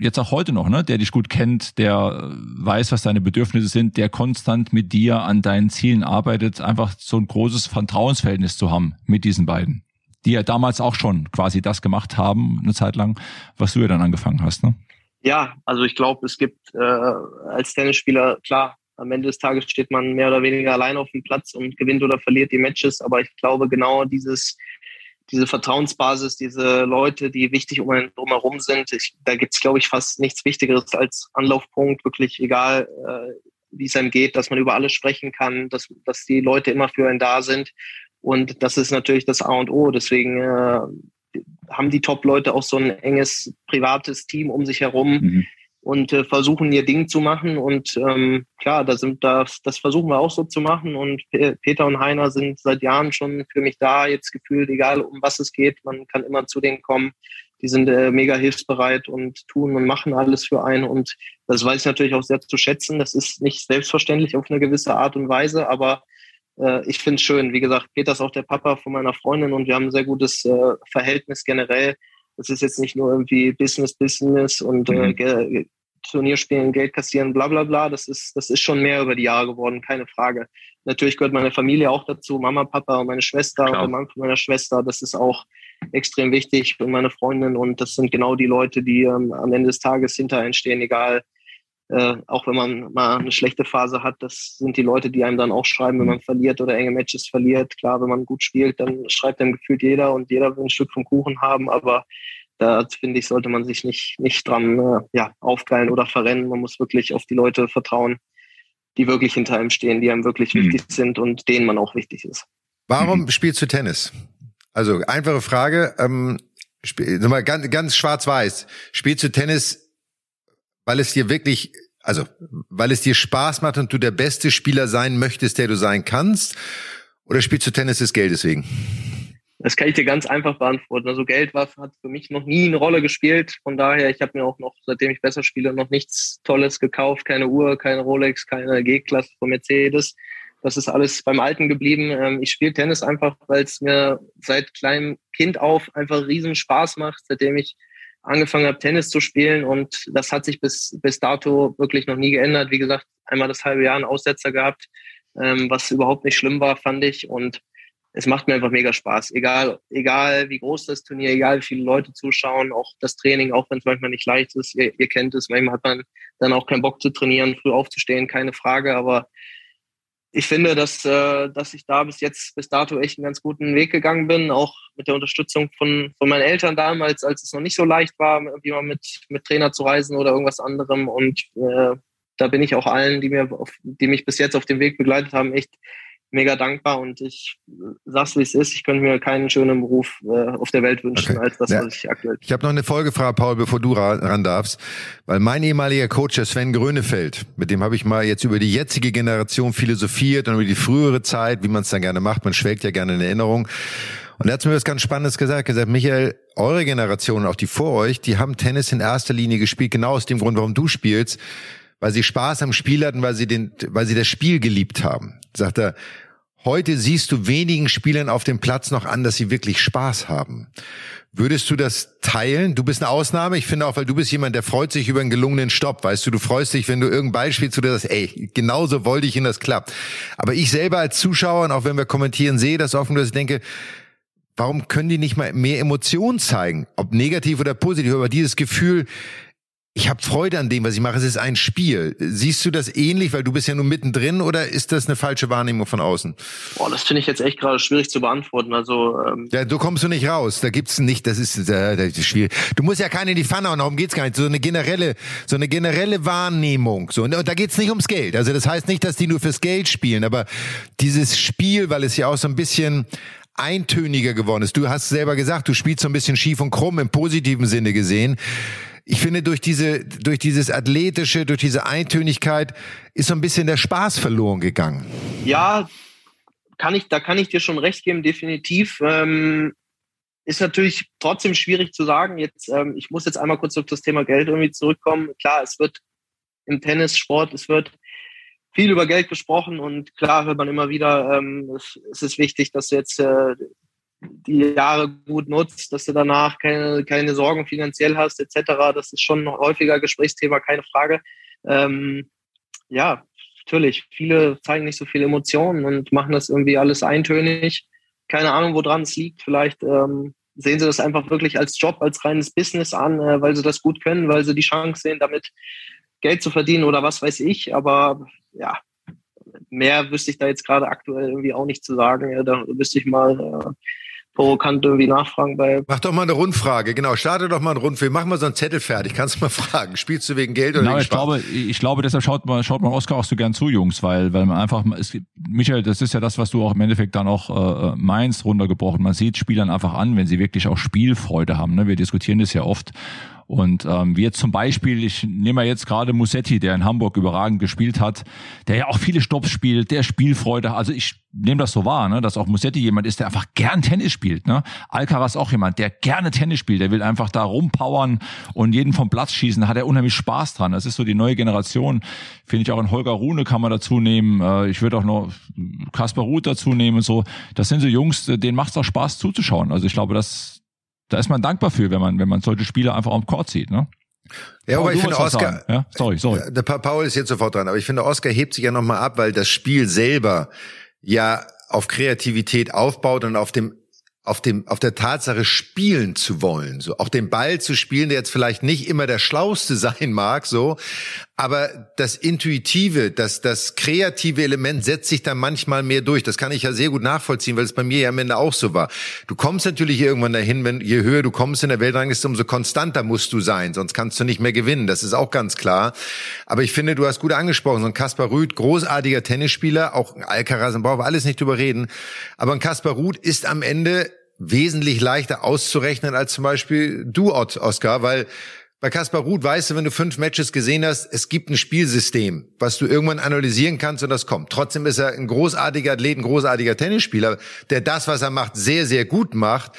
jetzt auch heute noch, ne, der dich gut kennt, der weiß, was deine Bedürfnisse sind, der konstant mit dir an deinen Zielen arbeitet, einfach so ein großes Vertrauensverhältnis zu haben mit diesen beiden die ja damals auch schon quasi das gemacht haben, eine Zeit lang, was du ja dann angefangen hast, ne? Ja, also ich glaube, es gibt äh, als Tennisspieler, klar, am Ende des Tages steht man mehr oder weniger allein auf dem Platz und gewinnt oder verliert die Matches, aber ich glaube, genau dieses, diese Vertrauensbasis, diese Leute, die wichtig um einen drumherum sind, ich, da gibt es, glaube ich, fast nichts Wichtigeres als Anlaufpunkt, wirklich egal, äh, wie es einem geht, dass man über alles sprechen kann, dass, dass die Leute immer für einen da sind. Und das ist natürlich das A und O. Deswegen äh, haben die Top-Leute auch so ein enges privates Team um sich herum. Mhm. und äh, versuchen ihr Ding zu machen. Und ähm, klar, da sind das, das versuchen wir auch so zu machen. Und Peter und Heiner sind seit Jahren schon für mich da, jetzt gefühlt, egal um was es geht, man kann immer zu denen kommen. Die sind äh, mega hilfsbereit und tun und machen alles für einen. Und das weiß ich natürlich auch sehr zu schätzen. Das ist nicht selbstverständlich auf eine gewisse Art und Weise, aber äh, ich finde es schön. Wie gesagt, Peter ist auch der Papa von meiner Freundin und wir haben ein sehr gutes äh, Verhältnis generell. Es ist jetzt nicht nur irgendwie Business, Business und äh, mhm. Turnier spielen, Geld kassieren, bla bla bla. Das ist, das ist schon mehr über die Jahre geworden, keine Frage. Natürlich gehört meine Familie auch dazu, Mama, Papa und meine Schwester Klar. und der Mann von meiner Schwester. Das ist auch extrem wichtig und meine Freundin. Und das sind genau die Leute, die ähm, am Ende des Tages hinter entstehen, egal, äh, auch wenn man mal eine schlechte Phase hat, das sind die Leute, die einem dann auch schreiben, wenn man verliert oder enge Matches verliert. Klar, wenn man gut spielt, dann schreibt einem gefühlt jeder und jeder will ein Stück vom Kuchen haben, aber da finde ich, sollte man sich nicht, nicht dran äh, ja, aufgeilen oder verrennen. Man muss wirklich auf die Leute vertrauen, die wirklich hinter einem stehen, die einem wirklich mhm. wichtig sind und denen man auch wichtig ist. Warum mhm. spielst du Tennis? Also einfache Frage, ähm, spiel, mal ganz, ganz schwarz-weiß. Spielst du Tennis, weil es dir wirklich, also weil es dir Spaß macht und du der beste Spieler sein möchtest, der du sein kannst? Oder spielst du Tennis des Geldes wegen? Das kann ich dir ganz einfach beantworten. Also Geld war, hat für mich noch nie eine Rolle gespielt. Von daher, ich habe mir auch noch, seitdem ich besser spiele, noch nichts Tolles gekauft. Keine Uhr, keine Rolex, keine G-Klasse von Mercedes. Das ist alles beim Alten geblieben. Ähm, ich spiele Tennis einfach, weil es mir seit kleinem Kind auf einfach riesen Spaß macht, seitdem ich angefangen habe, Tennis zu spielen. Und das hat sich bis, bis dato wirklich noch nie geändert. Wie gesagt, einmal das halbe Jahr einen Aussetzer gehabt, ähm, was überhaupt nicht schlimm war, fand ich. Und es macht mir einfach mega Spaß. Egal, egal wie groß das Turnier, egal wie viele Leute zuschauen, auch das Training, auch wenn es manchmal nicht leicht ist. Ihr, ihr kennt es, manchmal hat man dann auch keinen Bock zu trainieren, früh aufzustehen, keine Frage. Aber ich finde, dass, äh, dass ich da bis jetzt, bis dato echt einen ganz guten Weg gegangen bin, auch mit der Unterstützung von, von meinen Eltern damals, als es noch nicht so leicht war, irgendwie mal mit, mit Trainer zu reisen oder irgendwas anderem. Und äh, da bin ich auch allen, die mir, auf, die mich bis jetzt auf dem Weg begleitet haben, echt mega dankbar und ich sag's wie es ist, ich könnte mir keinen schönen Beruf äh, auf der Welt wünschen okay. als das, ja. was ich aktuell. Ich habe noch eine Folgefrage, Paul, bevor du ran darfst, weil mein ehemaliger Coach, der Sven Grönefeld, mit dem habe ich mal jetzt über die jetzige Generation philosophiert und über die frühere Zeit, wie man es dann gerne macht, man schwelgt ja gerne in Erinnerung. Und er hat mir was ganz Spannendes gesagt. Er hat gesagt, Michael, eure Generation und auch die vor euch, die haben Tennis in erster Linie gespielt, genau aus dem Grund, warum du spielst, weil sie Spaß am Spiel hatten, weil sie den, weil sie das Spiel geliebt haben. Sagt er, heute siehst du wenigen Spielern auf dem Platz noch an, dass sie wirklich Spaß haben. Würdest du das teilen? Du bist eine Ausnahme. Ich finde auch, weil du bist jemand, der freut sich über einen gelungenen Stopp. Weißt du, du freust dich, wenn du irgendein Ball spielst, du das, ey, genauso wollte ich, in das klappt. Aber ich selber als Zuschauer und auch wenn wir kommentieren, sehe das offen, dass ich denke, warum können die nicht mal mehr Emotionen zeigen? Ob negativ oder positiv, aber dieses Gefühl, ich habe Freude an dem, was ich mache. Es ist ein Spiel. Siehst du das ähnlich, weil du bist ja nur mittendrin, oder ist das eine falsche Wahrnehmung von außen? Boah, das finde ich jetzt echt gerade schwierig zu beantworten. Also ähm ja, du kommst du nicht raus. Da gibt's nicht. Das ist, äh, das ist schwierig. Du musst ja keinen in die Pfanne und darum geht's gar nicht. So eine generelle, so eine generelle Wahrnehmung. So und da geht's nicht ums Geld. Also das heißt nicht, dass die nur fürs Geld spielen, aber dieses Spiel, weil es ja auch so ein bisschen eintöniger geworden ist. Du hast selber gesagt, du spielst so ein bisschen schief und krumm im positiven Sinne gesehen ich finde, durch diese, durch dieses Athletische, durch diese Eintönigkeit ist so ein bisschen der Spaß verloren gegangen. Ja, kann ich, da kann ich dir schon recht geben, definitiv. Ähm, ist natürlich trotzdem schwierig zu sagen. Jetzt, ähm, ich muss jetzt einmal kurz auf das Thema Geld irgendwie zurückkommen. Klar, es wird im Tennissport, es wird viel über Geld gesprochen und klar hört man immer wieder, ähm, es, ist wichtig, dass du jetzt äh, die Jahre gut nutzt, dass du danach keine, keine Sorgen finanziell hast, etc. Das ist schon ein häufiger Gesprächsthema, keine Frage. Ähm, ja, natürlich, viele zeigen nicht so viele Emotionen und machen das irgendwie alles eintönig. Keine Ahnung, woran es liegt. Vielleicht ähm, sehen sie das einfach wirklich als Job, als reines Business an, äh, weil sie das gut können, weil sie die Chance sehen, damit Geld zu verdienen oder was weiß ich. Aber ja, mehr wüsste ich da jetzt gerade aktuell irgendwie auch nicht zu sagen. Da wüsste ich mal, äh, provokant irgendwie nachfragen bei. Mach doch mal eine Rundfrage, genau. Starte doch mal einen Rundfilm. Mach mal so einen Zettel fertig. Kannst du mal *laughs* fragen. Spielst du wegen Geld oder genau, wegen ich Spaß? glaube, ich glaube, deshalb schaut man, schaut man Oscar auch so gern zu, Jungs, weil, weil man einfach, es, Michael, das ist ja das, was du auch im Endeffekt dann auch äh, meinst, runtergebrochen. Man sieht Spielern einfach an, wenn sie wirklich auch Spielfreude haben. Ne? Wir diskutieren das ja oft. Und ähm, wie jetzt zum Beispiel, ich nehme jetzt gerade Musetti, der in Hamburg überragend gespielt hat, der ja auch viele Stops spielt, der Spielfreude, also ich nehme das so wahr, ne, dass auch Musetti jemand ist, der einfach gern Tennis spielt. Ne? Alcaraz auch jemand, der gerne Tennis spielt, der will einfach da rumpowern und jeden vom Platz schießen, da hat er unheimlich Spaß dran. Das ist so die neue Generation. Finde ich auch in Holger Rune kann man dazu nehmen. Äh, ich würde auch noch Kaspar Ruth dazu nehmen und so. Das sind so Jungs, denen macht es auch Spaß zuzuschauen. Also ich glaube, das da ist man dankbar für, wenn man, wenn man solche Spiele einfach am Court sieht, ne? Ja, aber ich finde Oscar, ja? sorry, sorry. Der Paul ist jetzt sofort dran, aber ich finde Oscar hebt sich ja nochmal ab, weil das Spiel selber ja auf Kreativität aufbaut und auf dem auf dem auf der Tatsache spielen zu wollen, so auch den Ball zu spielen, der jetzt vielleicht nicht immer der schlauste *laughs* sein mag, so, aber das intuitive, das das kreative Element setzt sich dann manchmal mehr durch. Das kann ich ja sehr gut nachvollziehen, weil es bei mir ja am Ende auch so war. Du kommst natürlich irgendwann dahin, wenn je höher du kommst in der Weltrangliste, umso konstanter musst du sein, sonst kannst du nicht mehr gewinnen. Das ist auch ganz klar. Aber ich finde, du hast gut angesprochen, so ein Kaspar Rüth, großartiger Tennisspieler, auch Alcaraz, brauchen wir alles nicht drüber reden. Aber ein Kaspar Ruth ist am Ende wesentlich leichter auszurechnen als zum Beispiel du, Oskar, weil bei Kaspar Ruth weißt du, wenn du fünf Matches gesehen hast, es gibt ein Spielsystem, was du irgendwann analysieren kannst und das kommt. Trotzdem ist er ein großartiger Athlet, ein großartiger Tennisspieler, der das, was er macht, sehr, sehr gut macht.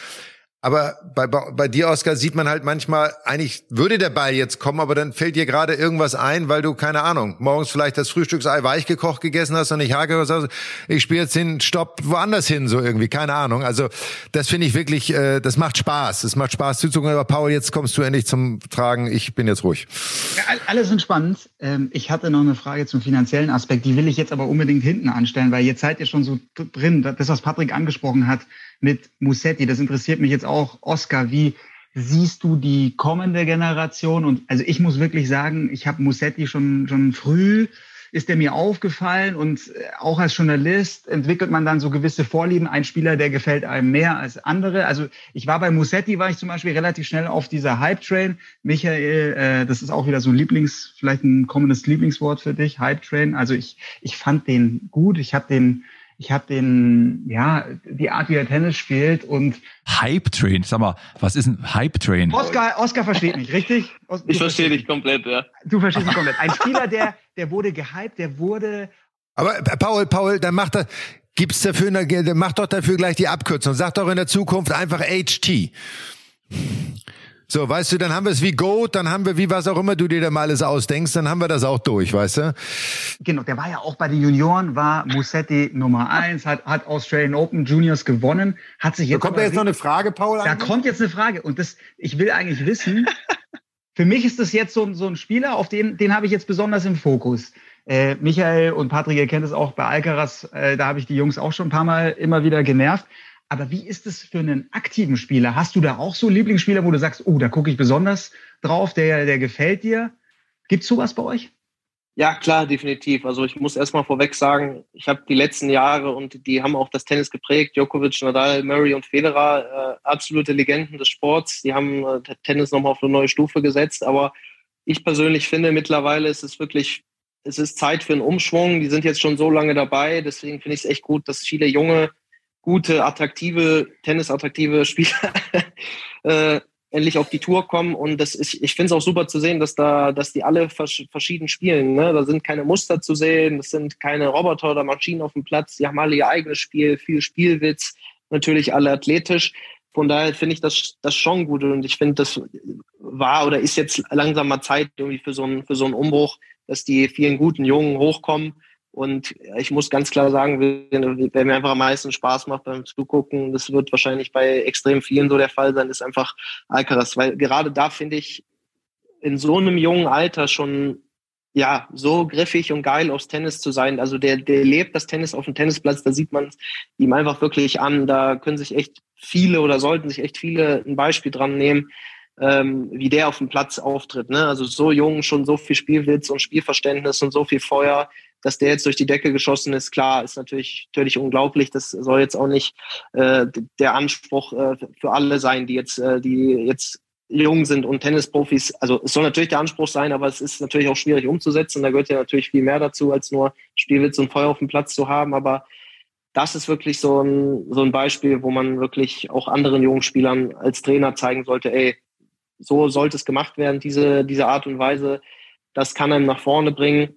Aber bei, bei dir, Oskar, sieht man halt manchmal, eigentlich würde der Ball jetzt kommen, aber dann fällt dir gerade irgendwas ein, weil du, keine Ahnung, morgens vielleicht das Frühstücksei weich gekocht gegessen hast und ich hake aus. Ich spiele jetzt den Stopp woanders hin, so irgendwie, keine Ahnung. Also das finde ich wirklich, äh, das macht Spaß. Es macht Spaß zuzugucken. Aber Paul, jetzt kommst du endlich zum Tragen. Ich bin jetzt ruhig. Ja, alle sind spannend. Ähm, ich hatte noch eine Frage zum finanziellen Aspekt. Die will ich jetzt aber unbedingt hinten anstellen, weil jetzt seid ihr schon so drin. Das, was Patrick angesprochen hat, mit Musetti. Das interessiert mich jetzt auch. Oscar, wie siehst du die kommende Generation? Und also ich muss wirklich sagen, ich habe Musetti schon, schon früh ist er mir aufgefallen und äh, auch als Journalist entwickelt man dann so gewisse Vorlieben. Ein Spieler, der gefällt einem mehr als andere. Also ich war bei Musetti, war ich zum Beispiel relativ schnell auf dieser Hype-Train. Michael, äh, das ist auch wieder so ein Lieblings, vielleicht ein kommendes Lieblingswort für dich, Hype-Train. Also ich, ich fand den gut. Ich habe den ich habe den, ja, die Art, wie er Tennis spielt und Hype Train, sag mal, was ist ein Hype Train? Oscar, Oscar versteht mich, richtig? Os ich verstehe dich komplett, ja. Du verstehst mich komplett. Ein Spieler, der, der wurde gehypt, der wurde. Aber äh, Paul, Paul, dann macht er, gibt's dafür, eine, mach doch dafür gleich die Abkürzung. Sag doch in der Zukunft einfach HT. So, weißt du, dann haben wir es wie Goat, dann haben wir wie was auch immer du dir da mal alles ausdenkst, dann haben wir das auch durch, weißt du? Genau, der war ja auch bei den Junioren, war Musetti Nummer eins, hat, hat Australian Open Juniors gewonnen, hat sich jetzt. Da kommt da jetzt noch eine Frage, Paul? Da eigentlich? kommt jetzt eine Frage und das, ich will eigentlich wissen, *laughs* für mich ist das jetzt so, so ein Spieler, auf den, den habe ich jetzt besonders im Fokus. Äh, Michael und Patrick, ihr kennt es auch bei Alcaraz, äh, da habe ich die Jungs auch schon ein paar Mal immer wieder genervt. Aber wie ist es für einen aktiven Spieler? Hast du da auch so Lieblingsspieler, wo du sagst, oh, da gucke ich besonders drauf, der, der gefällt dir? Gibt es sowas bei euch? Ja, klar, definitiv. Also ich muss erstmal vorweg sagen, ich habe die letzten Jahre und die haben auch das Tennis geprägt. Djokovic, Nadal, Murray und Federer, äh, absolute Legenden des Sports. Die haben äh, Tennis nochmal auf eine neue Stufe gesetzt. Aber ich persönlich finde, mittlerweile ist es wirklich, es ist Zeit für einen Umschwung. Die sind jetzt schon so lange dabei. Deswegen finde ich es echt gut, dass viele junge gute, attraktive, tennisattraktive Spieler *laughs* äh, endlich auf die Tour kommen. Und das ist, ich finde es auch super zu sehen, dass da, dass die alle vers verschieden spielen. Ne? Da sind keine Muster zu sehen, das sind keine Roboter oder Maschinen auf dem Platz, die haben alle ihr eigenes Spiel, viel Spielwitz, natürlich alle athletisch. Von daher finde ich das, das schon gut und ich finde, das war oder ist jetzt langsam mal Zeit irgendwie für so einen, für so einen Umbruch, dass die vielen guten Jungen hochkommen und ich muss ganz klar sagen, wer mir einfach am meisten Spaß macht beim Zugucken, das wird wahrscheinlich bei extrem vielen so der Fall sein, ist einfach Alcaraz. Weil gerade da finde ich in so einem jungen Alter schon ja so griffig und geil aufs Tennis zu sein. Also der, der lebt das Tennis auf dem Tennisplatz, da sieht man es ihm einfach wirklich an. Da können sich echt viele oder sollten sich echt viele ein Beispiel dran nehmen ähm, wie der auf dem Platz auftritt. Ne? Also so jung, schon so viel Spielwitz und Spielverständnis und so viel Feuer, dass der jetzt durch die Decke geschossen ist, klar, ist natürlich natürlich unglaublich. Das soll jetzt auch nicht äh, der Anspruch äh, für alle sein, die jetzt, äh, die jetzt jung sind und Tennisprofis. Also es soll natürlich der Anspruch sein, aber es ist natürlich auch schwierig umzusetzen. Da gehört ja natürlich viel mehr dazu, als nur Spielwitz und Feuer auf dem Platz zu haben. Aber das ist wirklich so ein, so ein Beispiel, wo man wirklich auch anderen jungen Spielern als Trainer zeigen sollte, ey, so sollte es gemacht werden, diese, diese Art und Weise. Das kann einem nach vorne bringen.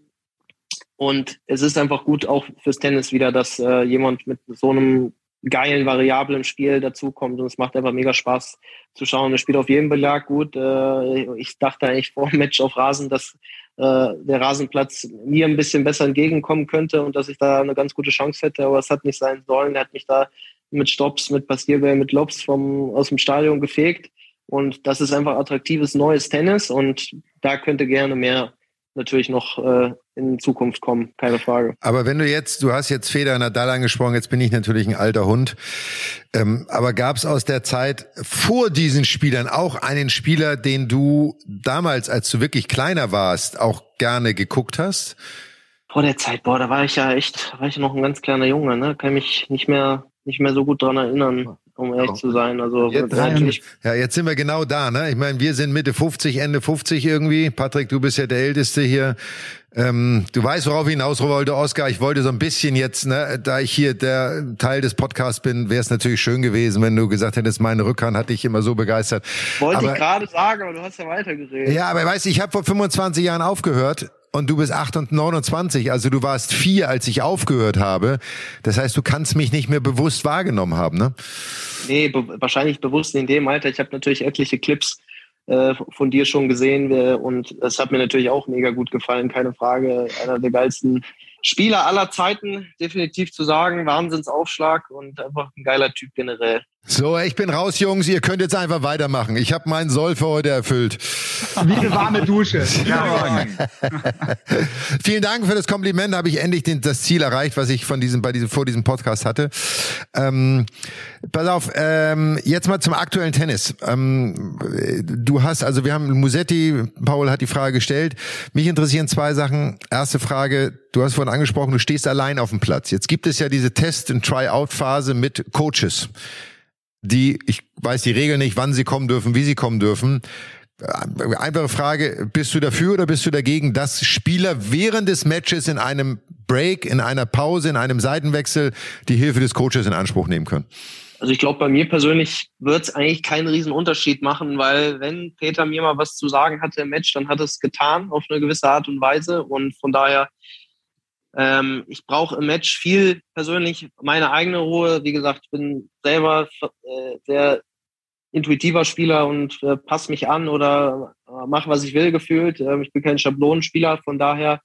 Und es ist einfach gut auch fürs Tennis wieder, dass äh, jemand mit so einem geilen, variablen Spiel dazukommt. Und es macht einfach mega Spaß zu schauen. Er spielt auf jedem Belag gut. Äh, ich dachte eigentlich vor dem Match auf Rasen, dass äh, der Rasenplatz mir ein bisschen besser entgegenkommen könnte und dass ich da eine ganz gute Chance hätte. Aber es hat nicht sein sollen. Er hat mich da mit Stops, mit Passierbällen, mit Lobs vom, aus dem Stadion gefegt. Und das ist einfach attraktives neues Tennis und da könnte gerne mehr natürlich noch äh, in Zukunft kommen, keine Frage. Aber wenn du jetzt, du hast jetzt Feder Nadal angesprochen, jetzt bin ich natürlich ein alter Hund. Ähm, aber gab es aus der Zeit vor diesen Spielern auch einen Spieler, den du damals, als du wirklich kleiner warst, auch gerne geguckt hast? Vor der Zeit, boah, da war ich ja echt, war ich noch ein ganz kleiner Junge, ne? Kann mich nicht mehr nicht mehr so gut dran erinnern um ehrlich zu sein. Also jetzt. Ja, jetzt sind wir genau da, ne? Ich meine, wir sind Mitte 50, Ende 50 irgendwie. Patrick, du bist ja der Älteste hier. Ähm, du weißt, worauf ich hinaus wollte, Oskar. Ich wollte so ein bisschen jetzt, ne, da ich hier der Teil des Podcasts bin, wäre es natürlich schön gewesen, wenn du gesagt hättest, meine Rückhand hat dich immer so begeistert. Wollte aber, ich gerade sagen, aber du hast ja weitergeredet. Ja, aber weißt du, ich habe vor 25 Jahren aufgehört und du bist 8 und 29, also du warst vier, als ich aufgehört habe. Das heißt, du kannst mich nicht mehr bewusst wahrgenommen haben, ne? Nee, be wahrscheinlich bewusst in dem Alter. Ich habe natürlich etliche Clips äh, von dir schon gesehen und das hat mir natürlich auch mega gut gefallen, keine Frage. Einer der geilsten Spieler aller Zeiten, definitiv zu sagen. Wahnsinnsaufschlag und einfach ein geiler Typ generell. So, ich bin raus, Jungs. Ihr könnt jetzt einfach weitermachen. Ich habe meinen Soll für heute erfüllt. Wie eine warme Dusche. *laughs* Ja. Vielen Dank für das Kompliment. Habe ich endlich den, das Ziel erreicht, was ich von diesem, bei diesem, vor diesem Podcast hatte. Ähm, pass auf, ähm, jetzt mal zum aktuellen Tennis. Ähm, du hast, also wir haben Musetti, Paul hat die Frage gestellt. Mich interessieren zwei Sachen. Erste Frage, du hast vorhin angesprochen, du stehst allein auf dem Platz. Jetzt gibt es ja diese Test- und Try-out-Phase mit Coaches die, ich weiß die Regeln nicht, wann sie kommen dürfen, wie sie kommen dürfen. Einfache Frage, bist du dafür oder bist du dagegen, dass Spieler während des Matches in einem Break, in einer Pause, in einem Seitenwechsel die Hilfe des Coaches in Anspruch nehmen können? Also ich glaube, bei mir persönlich wird es eigentlich keinen riesen Unterschied machen, weil wenn Peter mir mal was zu sagen hatte im Match, dann hat es getan auf eine gewisse Art und Weise und von daher ähm, ich brauche im Match viel persönlich meine eigene Ruhe. Wie gesagt, ich bin selber äh, sehr intuitiver Spieler und äh, passe mich an oder äh, mache, was ich will, gefühlt. Ähm, ich bin kein Schablonenspieler, von daher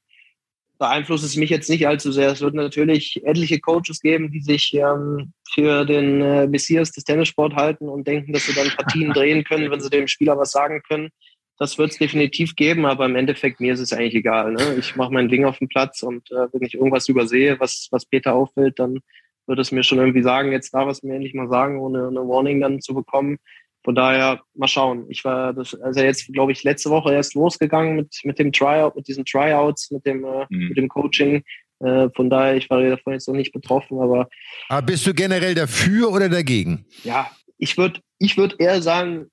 beeinflusst es mich jetzt nicht allzu sehr. Es wird natürlich etliche Coaches geben, die sich ähm, für den äh, Messias des Tennissport halten und denken, dass sie dann Partien *laughs* drehen können, wenn sie dem Spieler was sagen können das wird es definitiv geben, aber im Endeffekt mir ist es eigentlich egal. Ne? Ich mache mein Ding auf dem Platz und äh, wenn ich irgendwas übersehe, was, was Peter auffällt, dann wird es mir schon irgendwie sagen, jetzt darf es mir endlich mal sagen, ohne eine Warning dann zu bekommen. Von daher mal schauen. Ich war das, also jetzt, glaube ich, letzte Woche erst losgegangen mit, mit dem Tryout, mit diesen Tryouts, mit dem, äh, mhm. mit dem Coaching. Äh, von daher, ich war davon jetzt noch nicht betroffen, aber. Aber bist du generell dafür oder dagegen? Ja, ich würde ich würd eher sagen,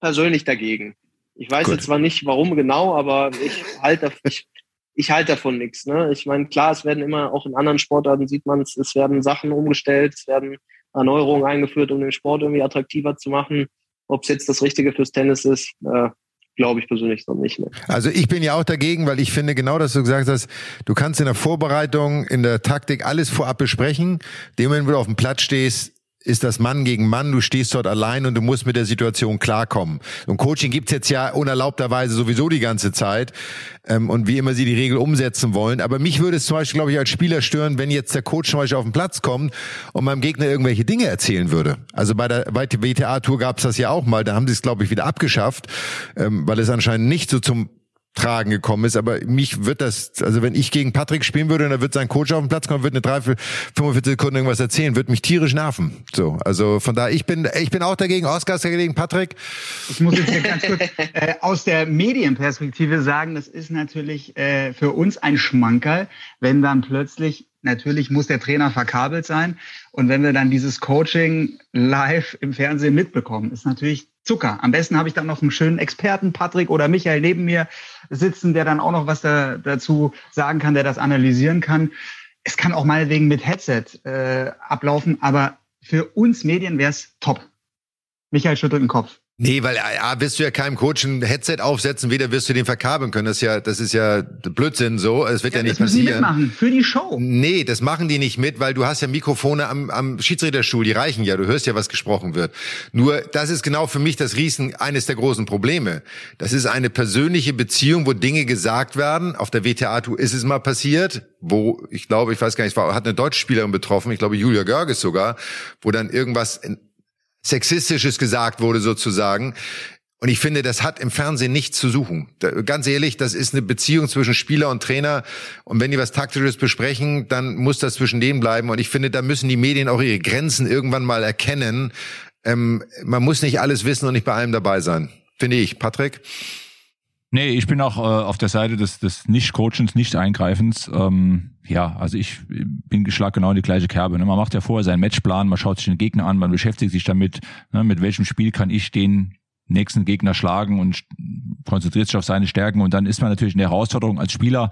persönlich dagegen. Ich weiß Gut. jetzt zwar nicht, warum genau, aber ich halte ich, ich halte davon nichts. Ne? Ich meine, klar, es werden immer, auch in anderen Sportarten sieht man es, es werden Sachen umgestellt, es werden Erneuerungen eingeführt, um den Sport irgendwie attraktiver zu machen. Ob es jetzt das Richtige fürs Tennis ist, äh, glaube ich persönlich noch nicht. Ne? Also ich bin ja auch dagegen, weil ich finde genau, dass du gesagt hast, du kannst in der Vorbereitung, in der Taktik alles vorab besprechen. Dem, wenn du auf dem Platz stehst, ist das Mann gegen Mann, du stehst dort allein und du musst mit der Situation klarkommen. Und Coaching gibt's jetzt ja unerlaubterweise sowieso die ganze Zeit ähm, und wie immer sie die Regel umsetzen wollen. Aber mich würde es zum Beispiel, glaube ich, als Spieler stören, wenn jetzt der Coach zum Beispiel auf den Platz kommt und meinem Gegner irgendwelche Dinge erzählen würde. Also bei der WTA-Tour gab's das ja auch mal, da haben sie es, glaube ich, wieder abgeschafft, ähm, weil es anscheinend nicht so zum Tragen gekommen ist. Aber mich wird das, also wenn ich gegen Patrick spielen würde und da wird sein Coach auf den Platz kommen, wird eine drei, 45 Sekunden irgendwas erzählen, wird mich tierisch nerven. So, also von daher, ich bin, ich bin auch dagegen, Oscar ist dagegen, Patrick. Ich muss jetzt ganz kurz äh, aus der Medienperspektive sagen, das ist natürlich äh, für uns ein Schmankerl, wenn dann plötzlich Natürlich muss der Trainer verkabelt sein. Und wenn wir dann dieses Coaching live im Fernsehen mitbekommen, ist natürlich Zucker. Am besten habe ich dann noch einen schönen Experten, Patrick oder Michael neben mir sitzen, der dann auch noch was da, dazu sagen kann, der das analysieren kann. Es kann auch meinetwegen mit Headset äh, ablaufen, aber für uns Medien wäre es top. Michael schüttelt den Kopf. Nee, weil A, wirst du ja keinem Coach ein Headset aufsetzen, weder wirst du den verkabeln können. Das ist ja, das ist ja Blödsinn so. Es wird ja, ja nicht das passieren. Die mitmachen für die Show. Nee, das machen die nicht mit, weil du hast ja Mikrofone am, am Schiedsrichterstuhl, die reichen ja. Du hörst ja, was gesprochen wird. Nur, das ist genau für mich das Riesen, eines der großen Probleme. Das ist eine persönliche Beziehung, wo Dinge gesagt werden. Auf der WTA-Tour ist es mal passiert, wo, ich glaube, ich weiß gar nicht, war, hat eine deutsche Spielerin betroffen, ich glaube Julia Görges sogar, wo dann irgendwas Sexistisches gesagt wurde sozusagen. Und ich finde, das hat im Fernsehen nichts zu suchen. Da, ganz ehrlich, das ist eine Beziehung zwischen Spieler und Trainer. Und wenn die was Taktisches besprechen, dann muss das zwischen denen bleiben. Und ich finde, da müssen die Medien auch ihre Grenzen irgendwann mal erkennen. Ähm, man muss nicht alles wissen und nicht bei allem dabei sein. Finde ich. Patrick? Nee, ich bin auch äh, auf der Seite des, des Nicht-Coachens, Nicht-Eingreifens. Ähm, ja, also ich bin geschlagen genau in die gleiche Kerbe. Ne? Man macht ja vorher seinen Matchplan, man schaut sich den Gegner an, man beschäftigt sich damit, ne? mit welchem Spiel kann ich den nächsten Gegner schlagen und konzentriert sich auf seine Stärken und dann ist man natürlich in der Herausforderung als Spieler.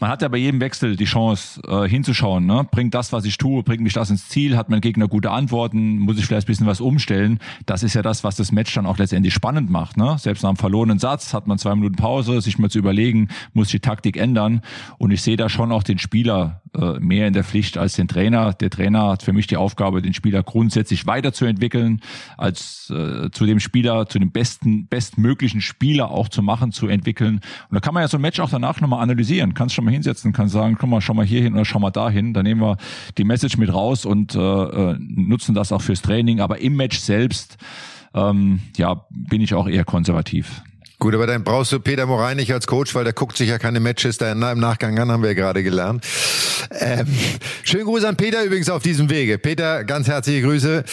Man hat ja bei jedem Wechsel die Chance äh, hinzuschauen, ne? bringt das, was ich tue, bringt mich das ins Ziel, hat mein Gegner gute Antworten, muss ich vielleicht ein bisschen was umstellen. Das ist ja das, was das Match dann auch letztendlich spannend macht. Ne? Selbst nach einem verlorenen Satz hat man zwei Minuten Pause, sich mal zu überlegen, muss ich die Taktik ändern und ich sehe da schon auch den Spieler äh, mehr in der Pflicht als den Trainer. Der Trainer hat für mich die Aufgabe, den Spieler grundsätzlich weiterzuentwickeln, als äh, zu dem Spieler, zu dem besten, bestmöglichen Spieler auch zu machen, zu entwickeln. Und da kann man ja so ein Match auch danach nochmal analysieren. Kannst schon mal hinsetzen, kann sagen, komm mal, schau mal hier hin oder schau mal dahin. Da nehmen wir die Message mit raus und äh, äh, nutzen das auch fürs Training. Aber im Match selbst, ähm, ja, bin ich auch eher konservativ. Gut, aber dann brauchst du Peter Morein nicht als Coach, weil der guckt sich ja keine Matches da im Nachgang an, haben wir ja gerade gelernt. Ähm, schönen Gruß an Peter übrigens auf diesem Wege. Peter, ganz herzliche Grüße.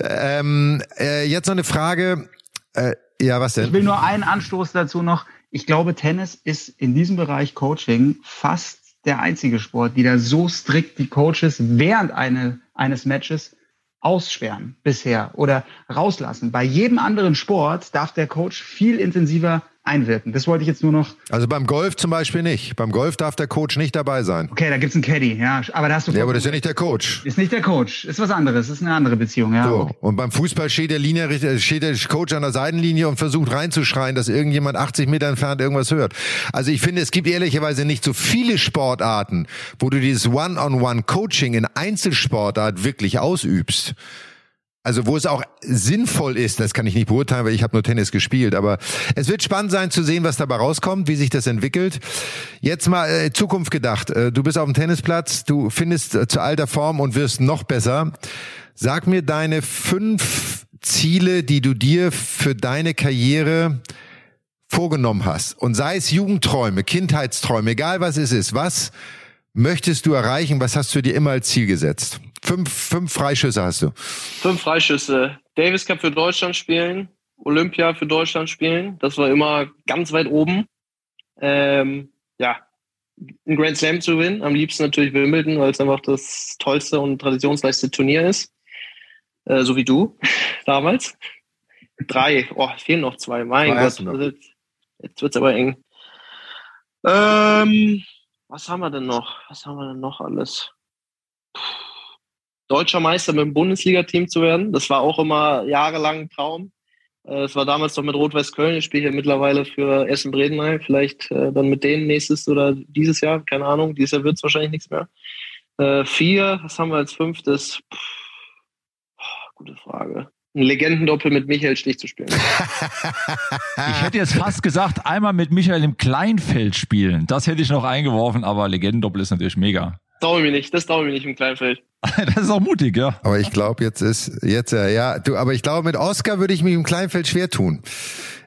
Ähm, äh, jetzt noch eine Frage. Äh, ja, was denn? Ich will nur einen Anstoß dazu noch. Ich glaube, Tennis ist in diesem Bereich Coaching fast der einzige Sport, die da so strikt die Coaches während eine, eines Matches aussperren bisher oder rauslassen. Bei jedem anderen Sport darf der Coach viel intensiver einwirken. Das wollte ich jetzt nur noch. Also beim Golf zum Beispiel nicht. Beim Golf darf der Coach nicht dabei sein. Okay, da gibt's einen Caddy, ja. Aber da hast du. Ja, aber das ist ja nicht der Coach. Ist nicht der Coach. Ist was anderes. Ist eine andere Beziehung, ja. So. Okay. Und beim Fußball steht der Linie, steht der Coach an der Seitenlinie und versucht reinzuschreien, dass irgendjemand 80 Meter entfernt irgendwas hört. Also ich finde, es gibt ehrlicherweise nicht so viele Sportarten, wo du dieses One-on-One-Coaching in Einzelsportart wirklich ausübst. Also wo es auch sinnvoll ist, das kann ich nicht beurteilen, weil ich habe nur Tennis gespielt. Aber es wird spannend sein zu sehen, was dabei rauskommt, wie sich das entwickelt. Jetzt mal äh, Zukunft gedacht. Äh, du bist auf dem Tennisplatz, du findest äh, zu alter Form und wirst noch besser. Sag mir deine fünf Ziele, die du dir für deine Karriere vorgenommen hast. Und sei es Jugendträume, Kindheitsträume, egal was es ist. Was möchtest du erreichen? Was hast du dir immer als Ziel gesetzt? Fünf, fünf Freischüsse hast du. Fünf Freischüsse. Davis Cup für Deutschland spielen, Olympia für Deutschland spielen. Das war immer ganz weit oben. Ähm, ja, ein Grand Slam zu gewinnen. Am liebsten natürlich Wimbledon, weil es einfach das tollste und traditionsreichste Turnier ist. Äh, so wie du *laughs* damals. Drei. Oh, es fehlen noch zwei. Mein Gott. Also jetzt, jetzt wird es aber eng. Ähm, was haben wir denn noch? Was haben wir denn noch alles? Puh deutscher Meister mit dem Bundesliga-Team zu werden. Das war auch immer jahrelang ein Traum. Äh, es war damals noch mit Rot-Weiß Köln. Ich spiele ja mittlerweile für Essen Bredenheim. Vielleicht äh, dann mit denen nächstes oder dieses Jahr. Keine Ahnung. Dieses Jahr wird es wahrscheinlich nichts mehr. Äh, vier, was haben wir als fünftes? Puh, gute Frage. Ein Legendendoppel mit Michael Stich zu spielen. *laughs* ich hätte jetzt fast gesagt, einmal mit Michael im Kleinfeld spielen. Das hätte ich noch eingeworfen, aber Legendendoppel ist natürlich mega. Traue mich nicht, das traue ich nicht im Kleinfeld. *laughs* das ist auch mutig, ja. Aber ich glaube, jetzt ist, jetzt, äh, ja, du, aber ich glaube, mit Oscar würde ich mich im Kleinfeld schwer tun.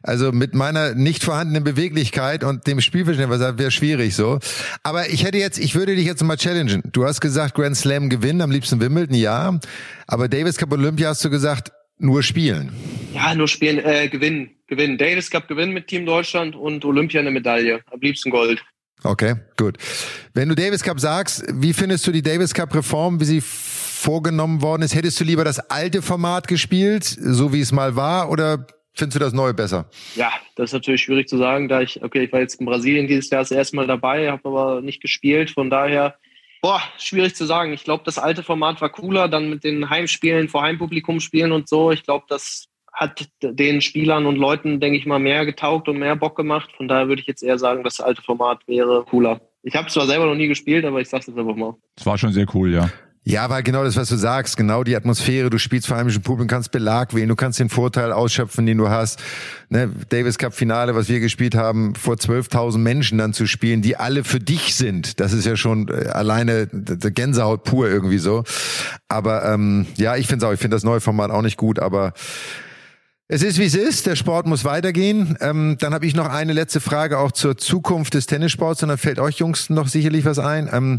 Also mit meiner nicht vorhandenen Beweglichkeit und dem Spielverständnis wäre schwierig so. Aber ich hätte jetzt, ich würde dich jetzt mal challengen. Du hast gesagt, Grand Slam gewinnen, am liebsten Wimbledon, ja. Aber Davis Cup Olympia hast du gesagt, nur spielen. Ja, nur spielen, äh, gewinnen, gewinnen. Davis Cup gewinnen mit Team Deutschland und Olympia eine Medaille. Am liebsten Gold. Okay, gut. Wenn du Davis Cup sagst, wie findest du die Davis Cup Reform, wie sie vorgenommen worden ist? Hättest du lieber das alte Format gespielt, so wie es mal war, oder findest du das neue besser? Ja, das ist natürlich schwierig zu sagen, da ich, okay, ich war jetzt in Brasilien dieses Jahr das erste Mal dabei, habe aber nicht gespielt, von daher, boah, schwierig zu sagen. Ich glaube, das alte Format war cooler, dann mit den Heimspielen, vor Heimpublikum spielen und so. Ich glaube, das hat den Spielern und Leuten, denke ich mal, mehr getaugt und mehr Bock gemacht. Von daher würde ich jetzt eher sagen, das alte Format wäre cooler. Ich habe zwar selber noch nie gespielt, aber ich sag's jetzt einfach mal. Es war schon sehr cool, ja. Ja, aber genau das, was du sagst, genau die Atmosphäre, du spielst vor heimischem Publikum, kannst Belag wählen, du kannst den Vorteil ausschöpfen, den du hast. Ne, Davis Cup Finale, was wir gespielt haben, vor 12.000 Menschen dann zu spielen, die alle für dich sind, das ist ja schon äh, alleine Gänsehaut pur irgendwie so. Aber ähm, ja, ich finde auch, ich finde das neue Format auch nicht gut, aber es ist, wie es ist. Der Sport muss weitergehen. Ähm, dann habe ich noch eine letzte Frage auch zur Zukunft des Tennissports. Und dann fällt euch Jungs noch sicherlich was ein. Ähm,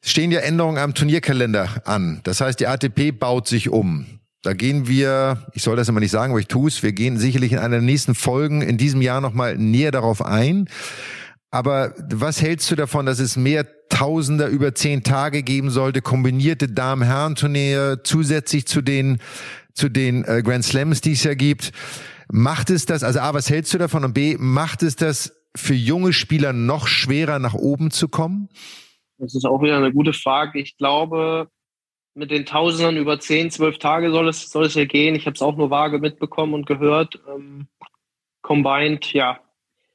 stehen ja Änderungen am Turnierkalender an. Das heißt, die ATP baut sich um. Da gehen wir, ich soll das immer nicht sagen, aber ich tue es, wir gehen sicherlich in einer der nächsten Folgen in diesem Jahr nochmal näher darauf ein. Aber was hältst du davon, dass es mehr Tausender über zehn Tage geben sollte, kombinierte Damen-Herren-Turniere zusätzlich zu den zu den äh, Grand Slams, die es ja gibt. Macht es das, also A, was hältst du davon und B, macht es das für junge Spieler noch schwerer nach oben zu kommen? Das ist auch wieder eine gute Frage. Ich glaube, mit den Tausendern über zehn, zwölf Tage soll es, soll es ja gehen. Ich habe es auch nur vage mitbekommen und gehört. Ähm, combined, ja.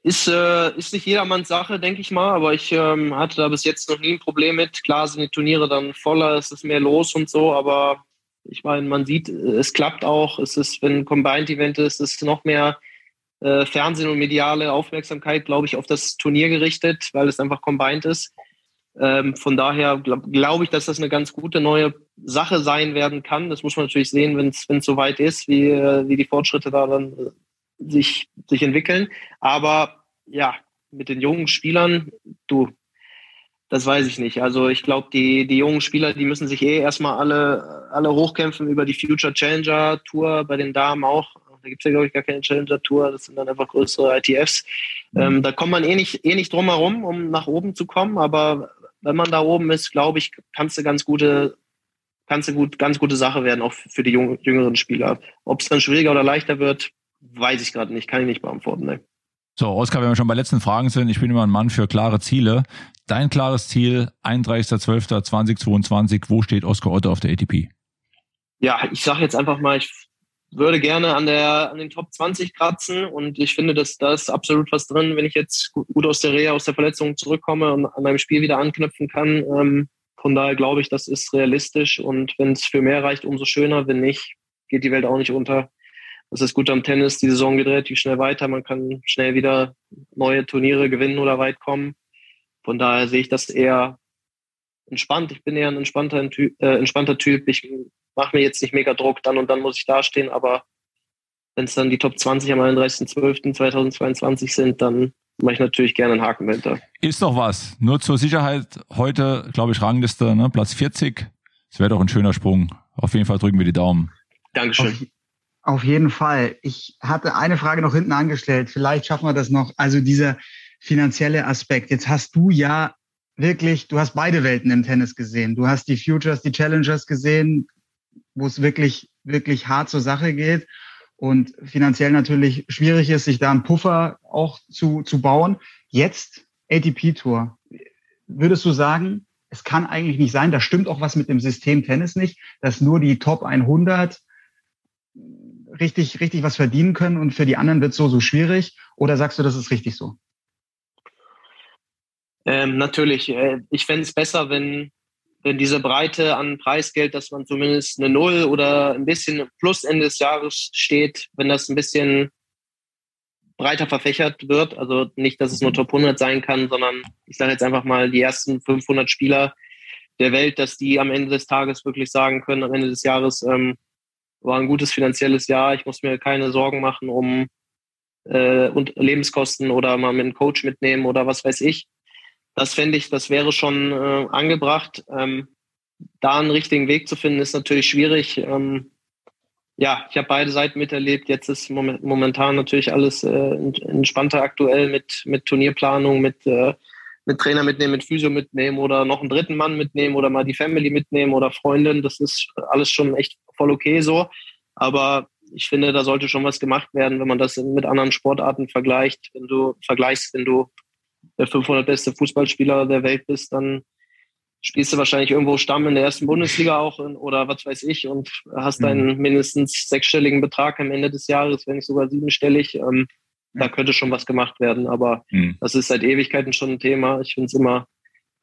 Ist, äh, ist nicht jedermanns Sache, denke ich mal, aber ich ähm, hatte da bis jetzt noch nie ein Problem mit. Klar sind die Turniere dann voller, es ist mehr los und so, aber ich meine, man sieht, es klappt auch. Es ist, wenn ein Combined-Event ist, ist noch mehr äh, Fernsehen und mediale Aufmerksamkeit, glaube ich, auf das Turnier gerichtet, weil es einfach combined ist. Ähm, von daher glaube glaub ich, dass das eine ganz gute neue Sache sein werden kann. Das muss man natürlich sehen, wenn es soweit ist, wie, äh, wie die Fortschritte da dann äh, sich, sich entwickeln. Aber ja, mit den jungen Spielern, du, das weiß ich nicht. Also ich glaube, die, die jungen Spieler, die müssen sich eh erstmal alle, alle hochkämpfen über die Future Challenger Tour, bei den Damen auch. Da gibt es ja, glaube ich, gar keine Challenger Tour, das sind dann einfach größere ITFs. Ähm, da kommt man eh nicht, eh nicht drum herum, um nach oben zu kommen, aber wenn man da oben ist, glaube ich, kannst du ganz gute, kannst du gut, ganz gute Sache werden, auch für die jüngeren Spieler. Ob es dann schwieriger oder leichter wird, weiß ich gerade nicht, kann ich nicht beantworten. Ne. So, Oskar, wenn wir schon bei letzten Fragen sind, ich bin immer ein Mann für klare Ziele. Dein klares Ziel, 31.12.2022, wo steht Oskar Otto auf der ATP? Ja, ich sage jetzt einfach mal, ich würde gerne an, der, an den Top 20 kratzen und ich finde, dass da ist absolut was drin, wenn ich jetzt gut aus der Reha, aus der Verletzung zurückkomme und an meinem Spiel wieder anknüpfen kann. Ähm, von daher glaube ich, das ist realistisch und wenn es für mehr reicht, umso schöner. Wenn nicht, geht die Welt auch nicht unter. Das ist gut am Tennis. Die Saison geht relativ schnell weiter. Man kann schnell wieder neue Turniere gewinnen oder weit kommen. Von daher sehe ich das eher entspannt. Ich bin eher ein entspannter, äh, entspannter Typ. Ich mache mir jetzt nicht mega Druck, dann und dann muss ich dastehen. Aber wenn es dann die Top 20 am 31.12.2022 sind, dann mache ich natürlich gerne einen Haken dahinter. Ist doch was. Nur zur Sicherheit heute, glaube ich, Rangliste, ne? Platz 40. Das wäre doch ein schöner Sprung. Auf jeden Fall drücken wir die Daumen. Dankeschön. Auf jeden Fall. Ich hatte eine Frage noch hinten angestellt. Vielleicht schaffen wir das noch. Also dieser finanzielle Aspekt. Jetzt hast du ja wirklich, du hast beide Welten im Tennis gesehen. Du hast die Futures, die Challengers gesehen, wo es wirklich, wirklich hart zur Sache geht und finanziell natürlich schwierig ist, sich da einen Puffer auch zu, zu bauen. Jetzt ATP Tour. Würdest du sagen, es kann eigentlich nicht sein, da stimmt auch was mit dem System Tennis nicht, dass nur die Top 100 richtig, richtig was verdienen können und für die anderen wird es so, so schwierig? Oder sagst du, das ist richtig so? Ähm, natürlich. Äh, ich fände es besser, wenn, wenn diese Breite an Preisgeld, dass man zumindest eine Null oder ein bisschen plus Ende des Jahres steht, wenn das ein bisschen breiter verfächert wird. Also nicht, dass es nur Top 100 sein kann, sondern ich sage jetzt einfach mal die ersten 500 Spieler der Welt, dass die am Ende des Tages wirklich sagen können, am Ende des Jahres, ähm, war ein gutes finanzielles Jahr. Ich muss mir keine Sorgen machen um äh, und Lebenskosten oder mal mit einem Coach mitnehmen oder was weiß ich. Das fände ich, das wäre schon äh, angebracht. Ähm, da einen richtigen Weg zu finden, ist natürlich schwierig. Ähm, ja, ich habe beide Seiten miterlebt. Jetzt ist momentan natürlich alles äh, entspannter aktuell mit, mit Turnierplanung, mit, äh, mit Trainer mitnehmen, mit Physio mitnehmen oder noch einen dritten Mann mitnehmen oder mal die Family mitnehmen oder Freundin. Das ist alles schon echt voll okay so. Aber ich finde, da sollte schon was gemacht werden, wenn man das mit anderen Sportarten vergleicht. Wenn du vergleichst, wenn du der 500 beste Fußballspieler der Welt bist, dann spielst du wahrscheinlich irgendwo Stamm in der ersten Bundesliga auch in, oder was weiß ich und hast deinen mhm. mindestens sechsstelligen Betrag am Ende des Jahres, wenn nicht sogar siebenstellig. Ähm, da könnte schon was gemacht werden, aber mhm. das ist seit Ewigkeiten schon ein Thema. Ich finde es immer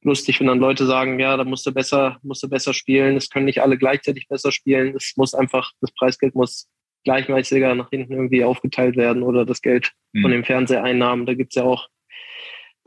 lustig, wenn dann Leute sagen, ja, da musst du besser, musst du besser spielen. Es können nicht alle gleichzeitig besser spielen. Es muss einfach, das Preisgeld muss gleichmäßiger nach hinten irgendwie aufgeteilt werden oder das Geld mhm. von den Fernseheinnahmen. Da gibt's ja auch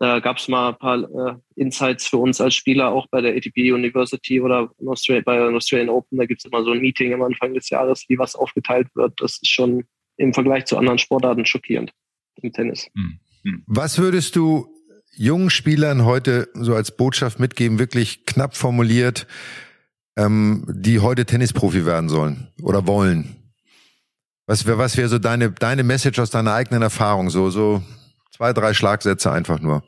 da gab es mal ein paar äh, Insights für uns als Spieler, auch bei der ATP University oder Australia, bei den Australian Open. Da gibt es immer so ein Meeting am Anfang des Jahres, wie was aufgeteilt wird. Das ist schon im Vergleich zu anderen Sportarten schockierend im Tennis. Hm, hm. Was würdest du jungen Spielern heute so als Botschaft mitgeben, wirklich knapp formuliert, ähm, die heute Tennisprofi werden sollen oder wollen? Was wäre was wäre so deine, deine Message aus deiner eigenen Erfahrung? So, so Zwei, drei Schlagsätze einfach nur.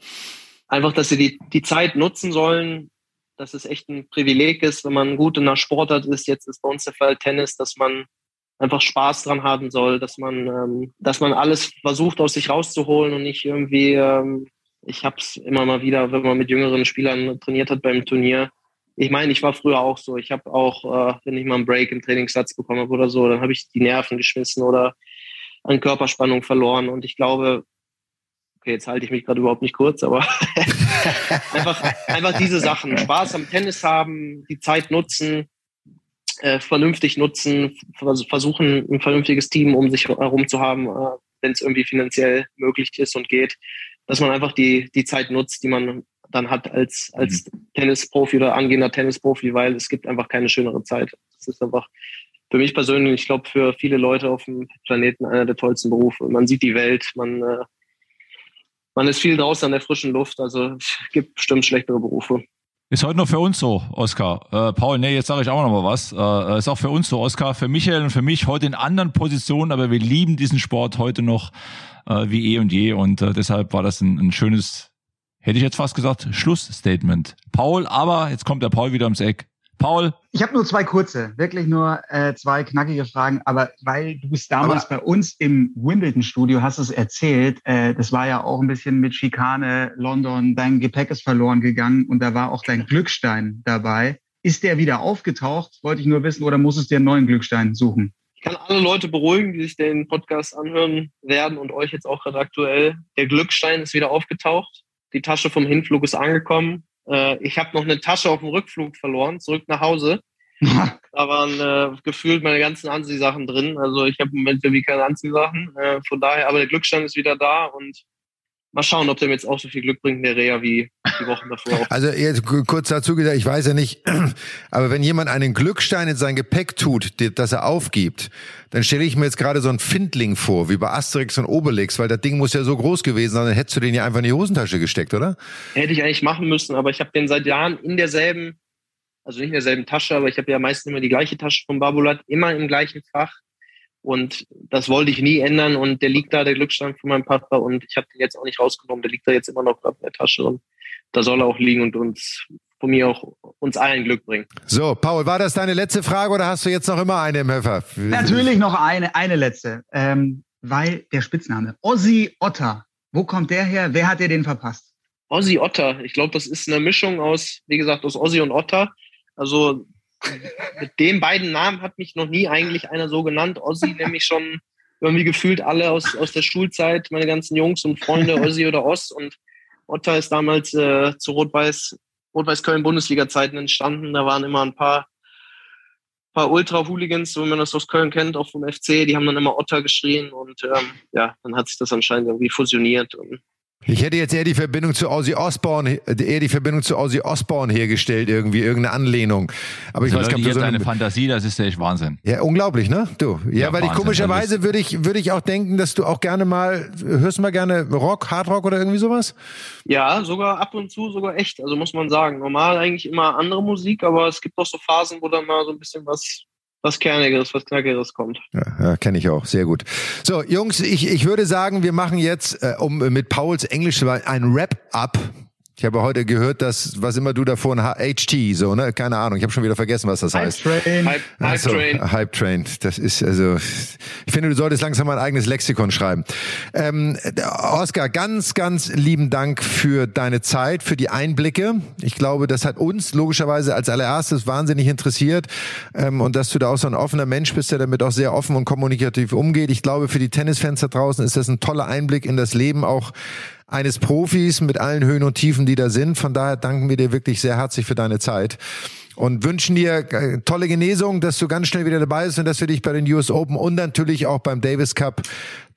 Einfach, dass sie die, die Zeit nutzen sollen, dass es echt ein Privileg ist, wenn man gut in der Sportart ist. Jetzt ist bei uns der Fall Tennis, dass man einfach Spaß dran haben soll, dass man, ähm, dass man alles versucht aus sich rauszuholen und nicht irgendwie, ähm, ich habe es immer mal wieder, wenn man mit jüngeren Spielern trainiert hat beim Turnier. Ich meine, ich war früher auch so. Ich habe auch, äh, wenn ich mal einen Break im Trainingssatz bekommen habe oder so, dann habe ich die Nerven geschmissen oder an Körperspannung verloren. Und ich glaube, okay, jetzt halte ich mich gerade überhaupt nicht kurz, aber *laughs* einfach, einfach diese Sachen. Spaß am Tennis haben, die Zeit nutzen, äh, vernünftig nutzen, versuchen, ein vernünftiges Team um sich herum zu haben, äh, wenn es irgendwie finanziell möglich ist und geht, dass man einfach die, die Zeit nutzt, die man dann hat als, als mhm. Tennisprofi oder angehender Tennisprofi, weil es gibt einfach keine schönere Zeit. Das ist einfach für mich persönlich, ich glaube, für viele Leute auf dem Planeten einer der tollsten Berufe. Man sieht die Welt, man äh, man ist viel draußen an der frischen Luft. Also es gibt bestimmt schlechtere Berufe. Ist heute noch für uns so, Oskar. Äh, Paul, nee, jetzt sage ich auch noch mal was. Äh, ist auch für uns so, Oskar, für Michael und für mich heute in anderen Positionen, aber wir lieben diesen Sport heute noch äh, wie eh und je und äh, deshalb war das ein, ein schönes, hätte ich jetzt fast gesagt, Schlussstatement. Paul, aber jetzt kommt der Paul wieder ums Eck. Paul? Ich habe nur zwei kurze, wirklich nur äh, zwei knackige Fragen, aber weil du es damals aber bei uns im Wimbledon-Studio hast es erzählt, äh, das war ja auch ein bisschen mit Schikane, London, dein Gepäck ist verloren gegangen und da war auch dein Glückstein dabei. Ist der wieder aufgetaucht? Wollte ich nur wissen, oder muss es dir einen neuen Glückstein suchen? Ich kann alle Leute beruhigen, die sich den Podcast anhören werden und euch jetzt auch gerade aktuell. Der Glückstein ist wieder aufgetaucht. Die Tasche vom Hinflug ist angekommen. Äh, ich habe noch eine Tasche auf dem Rückflug verloren, zurück nach Hause. *laughs* da waren äh, gefühlt meine ganzen Anziehsachen drin. Also ich habe im Moment irgendwie keine Anziehsachen. Äh, von daher, aber der Glückstand ist wieder da und mal schauen, ob der mir jetzt auch so viel Glück bringt in der Reha wie die Wochen davor. Auch. *laughs* Also jetzt kurz dazu gesagt, ich weiß ja nicht, *clears throat* aber wenn jemand einen Glückstein in sein Gepäck tut, das er aufgibt, dann stelle ich mir jetzt gerade so ein Findling vor, wie bei Asterix und Obelix, weil das Ding muss ja so groß gewesen sein, dann hättest du den ja einfach in die Hosentasche gesteckt, oder? Hätte ich eigentlich machen müssen, aber ich habe den seit Jahren in derselben, also nicht in derselben Tasche, aber ich habe ja meistens immer die gleiche Tasche vom Babulat, immer im gleichen Fach und das wollte ich nie ändern. Und der liegt da, der Glückstand von meinem Papa. Und ich habe den jetzt auch nicht rausgenommen. Der liegt da jetzt immer noch in der Tasche. Und da soll er auch liegen und uns von mir auch uns allen Glück bringen. So, Paul, war das deine letzte Frage oder hast du jetzt noch immer eine im Höfer? Natürlich noch eine, eine letzte. Ähm, weil der Spitzname Ozzy Otter, wo kommt der her? Wer hat dir den verpasst? Ozzy Otter. Ich glaube, das ist eine Mischung aus, wie gesagt, aus Ozzy und Otter. Also mit den beiden Namen hat mich noch nie eigentlich einer so genannt. Ossi *laughs* nämlich schon irgendwie gefühlt alle aus, aus der Schulzeit, meine ganzen Jungs und Freunde, Ossi oder Oss. Und Otter ist damals äh, zu Rot-Weiß, Rot-Weiß-Köln Bundesliga-Zeiten entstanden. Da waren immer ein paar, paar Ultra-Hooligans, so wie man das aus Köln kennt, auch vom FC. Die haben dann immer Otter geschrien und ähm, ja, dann hat sich das anscheinend irgendwie fusioniert. Und ich hätte jetzt eher die Verbindung zu Ozzy Osbourne, eher die Verbindung zu Ozzy Osbourne hergestellt, irgendwie, irgendeine Anlehnung. Aber ich also weiß gar nicht. So deine Fantasie, das ist echt Wahnsinn. Ja, unglaublich, ne? Du. Ja, ja weil Wahnsinn, ich komischerweise würde ich, würde ich auch denken, dass du auch gerne mal, hörst du mal gerne Rock, Hardrock oder irgendwie sowas? Ja, sogar ab und zu, sogar echt. Also muss man sagen. Normal eigentlich immer andere Musik, aber es gibt auch so Phasen, wo dann mal so ein bisschen was was Kernigeres, was Knackigeres kommt. Ja, ja kenne ich auch. Sehr gut. So, Jungs, ich, ich würde sagen, wir machen jetzt, äh, um mit Pauls Englisch ein Wrap-up Ich habe heute gehört, dass was immer du davor HT, so, ne? Keine Ahnung, ich habe schon wieder vergessen, was das heißt. Hype Train. Hype, Hype also, Train. Hype Train. Das ist also ich finde, du solltest langsam mal ein eigenes Lexikon schreiben. Ähm, Oskar, ganz, ganz lieben Dank für deine Zeit, für die Einblicke. Ich glaube, das hat uns logischerweise als allererstes wahnsinnig interessiert ähm, und dass du da auch so ein offener Mensch bist, der damit auch sehr offen und kommunikativ umgeht. Ich glaube, für die Tennisfans da draußen ist das ein toller Einblick in das Leben auch eines Profis mit allen Höhen und Tiefen, die da sind. Von daher danken wir dir wirklich sehr herzlich für deine Zeit und wünschen dir äh, tolle Genesung, dass du ganz schnell wieder dabei bist und dass wir dich bei den US Open und natürlich auch beim Davis Cup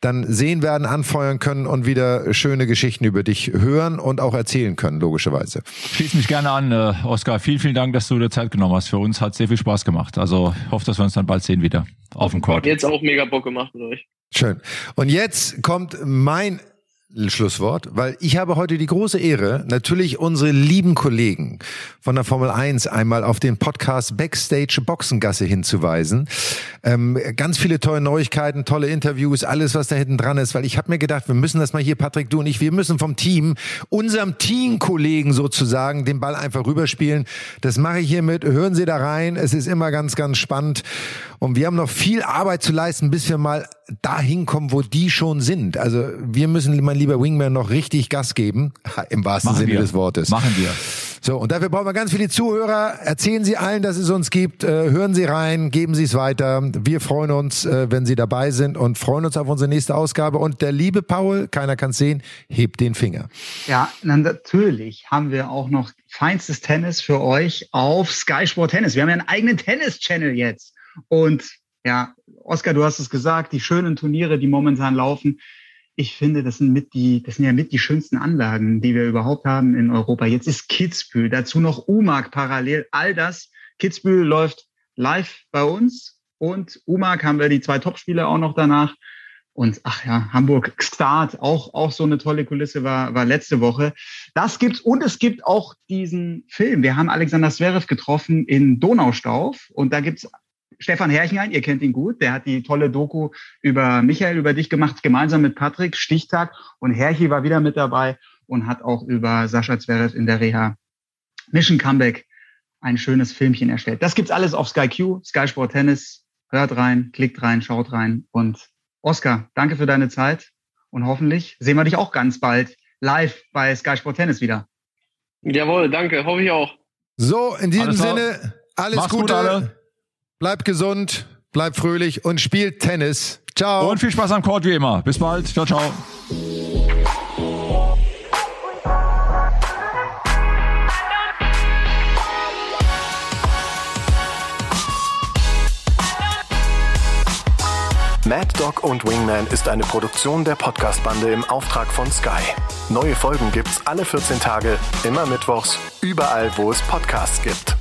dann sehen werden, anfeuern können und wieder schöne Geschichten über dich hören und auch erzählen können, logischerweise. Schließe mich gerne an, äh, Oskar. Vielen, vielen Dank, dass du dir Zeit genommen hast. Für uns hat sehr viel Spaß gemacht. Also ich hoffe, dass wir uns dann bald sehen wieder auf dem Court. Jetzt auch mega Bock gemacht mit euch. Schön. Und jetzt kommt mein Schlusswort, weil ich habe heute die große Ehre, natürlich unsere lieben Kollegen von der Formel 1 einmal auf den Podcast Backstage Boxengasse hinzuweisen. Ähm, ganz viele tolle Neuigkeiten, tolle Interviews, alles, was da hinten dran ist, weil ich habe mir gedacht, wir müssen das mal hier, Patrick, du und ich, wir müssen vom Team, unserem Teamkollegen sozusagen, den Ball einfach rüberspielen. Das mache ich hiermit. Hören Sie da rein. Es ist immer ganz, ganz spannend. Und wir haben noch viel Arbeit zu leisten, bis wir mal dahin kommen, wo die schon sind. Also wir müssen, mein lieber Wingman, noch richtig Gas geben, *laughs* im wahrsten Machen Sinne wir. des Wortes. Machen wir. So, und dafür brauchen wir ganz viele Zuhörer. Erzählen Sie allen, dass es uns gibt. Äh, hören Sie rein, geben Sie es weiter. Wir freuen uns, äh, wenn Sie dabei sind und freuen uns auf unsere nächste Ausgabe. Und der liebe Paul, keiner kann es sehen, hebt den Finger. Ja, natürlich haben wir auch noch feinstes Tennis für euch auf Sky Sport Tennis. Wir haben ja einen eigenen Tennis-Channel jetzt. Und ja, Oskar, du hast es gesagt, die schönen Turniere, die momentan laufen. Ich finde, das sind mit die, das sind ja mit die schönsten Anlagen, die wir überhaupt haben in Europa. Jetzt ist Kitzbühel, dazu noch Umag parallel. All das. Kitzbühel läuft live bei uns und Umag haben wir die zwei Topspiele auch noch danach. Und ach ja, Hamburg Start, auch, auch so eine tolle Kulisse war, war letzte Woche. Das gibt's und es gibt auch diesen Film. Wir haben Alexander Zverev getroffen in Donaustauf und da gibt's Stefan Herrchen ihr kennt ihn gut, der hat die tolle Doku über Michael, über dich gemacht, gemeinsam mit Patrick, Stichtag. Und Herrchi war wieder mit dabei und hat auch über Sascha Zverev in der Reha Mission Comeback ein schönes Filmchen erstellt. Das gibt's alles auf Sky Q, Sky Sport Tennis. Hört rein, klickt rein, schaut rein. Und Oskar, danke für deine Zeit. Und hoffentlich sehen wir dich auch ganz bald live bei Sky Sport Tennis wieder. Jawohl, danke, hoffe ich auch. So, in diesem alles Sinne, alles Gute. Gut, alle. Bleibt gesund, bleibt fröhlich und spielt Tennis. Ciao. Und viel Spaß am Court wie immer. Bis bald. Ciao, ciao. Mad Dog und Wingman ist eine Produktion der Podcast-Bande im Auftrag von Sky. Neue Folgen gibt's alle 14 Tage, immer mittwochs, überall, wo es Podcasts gibt.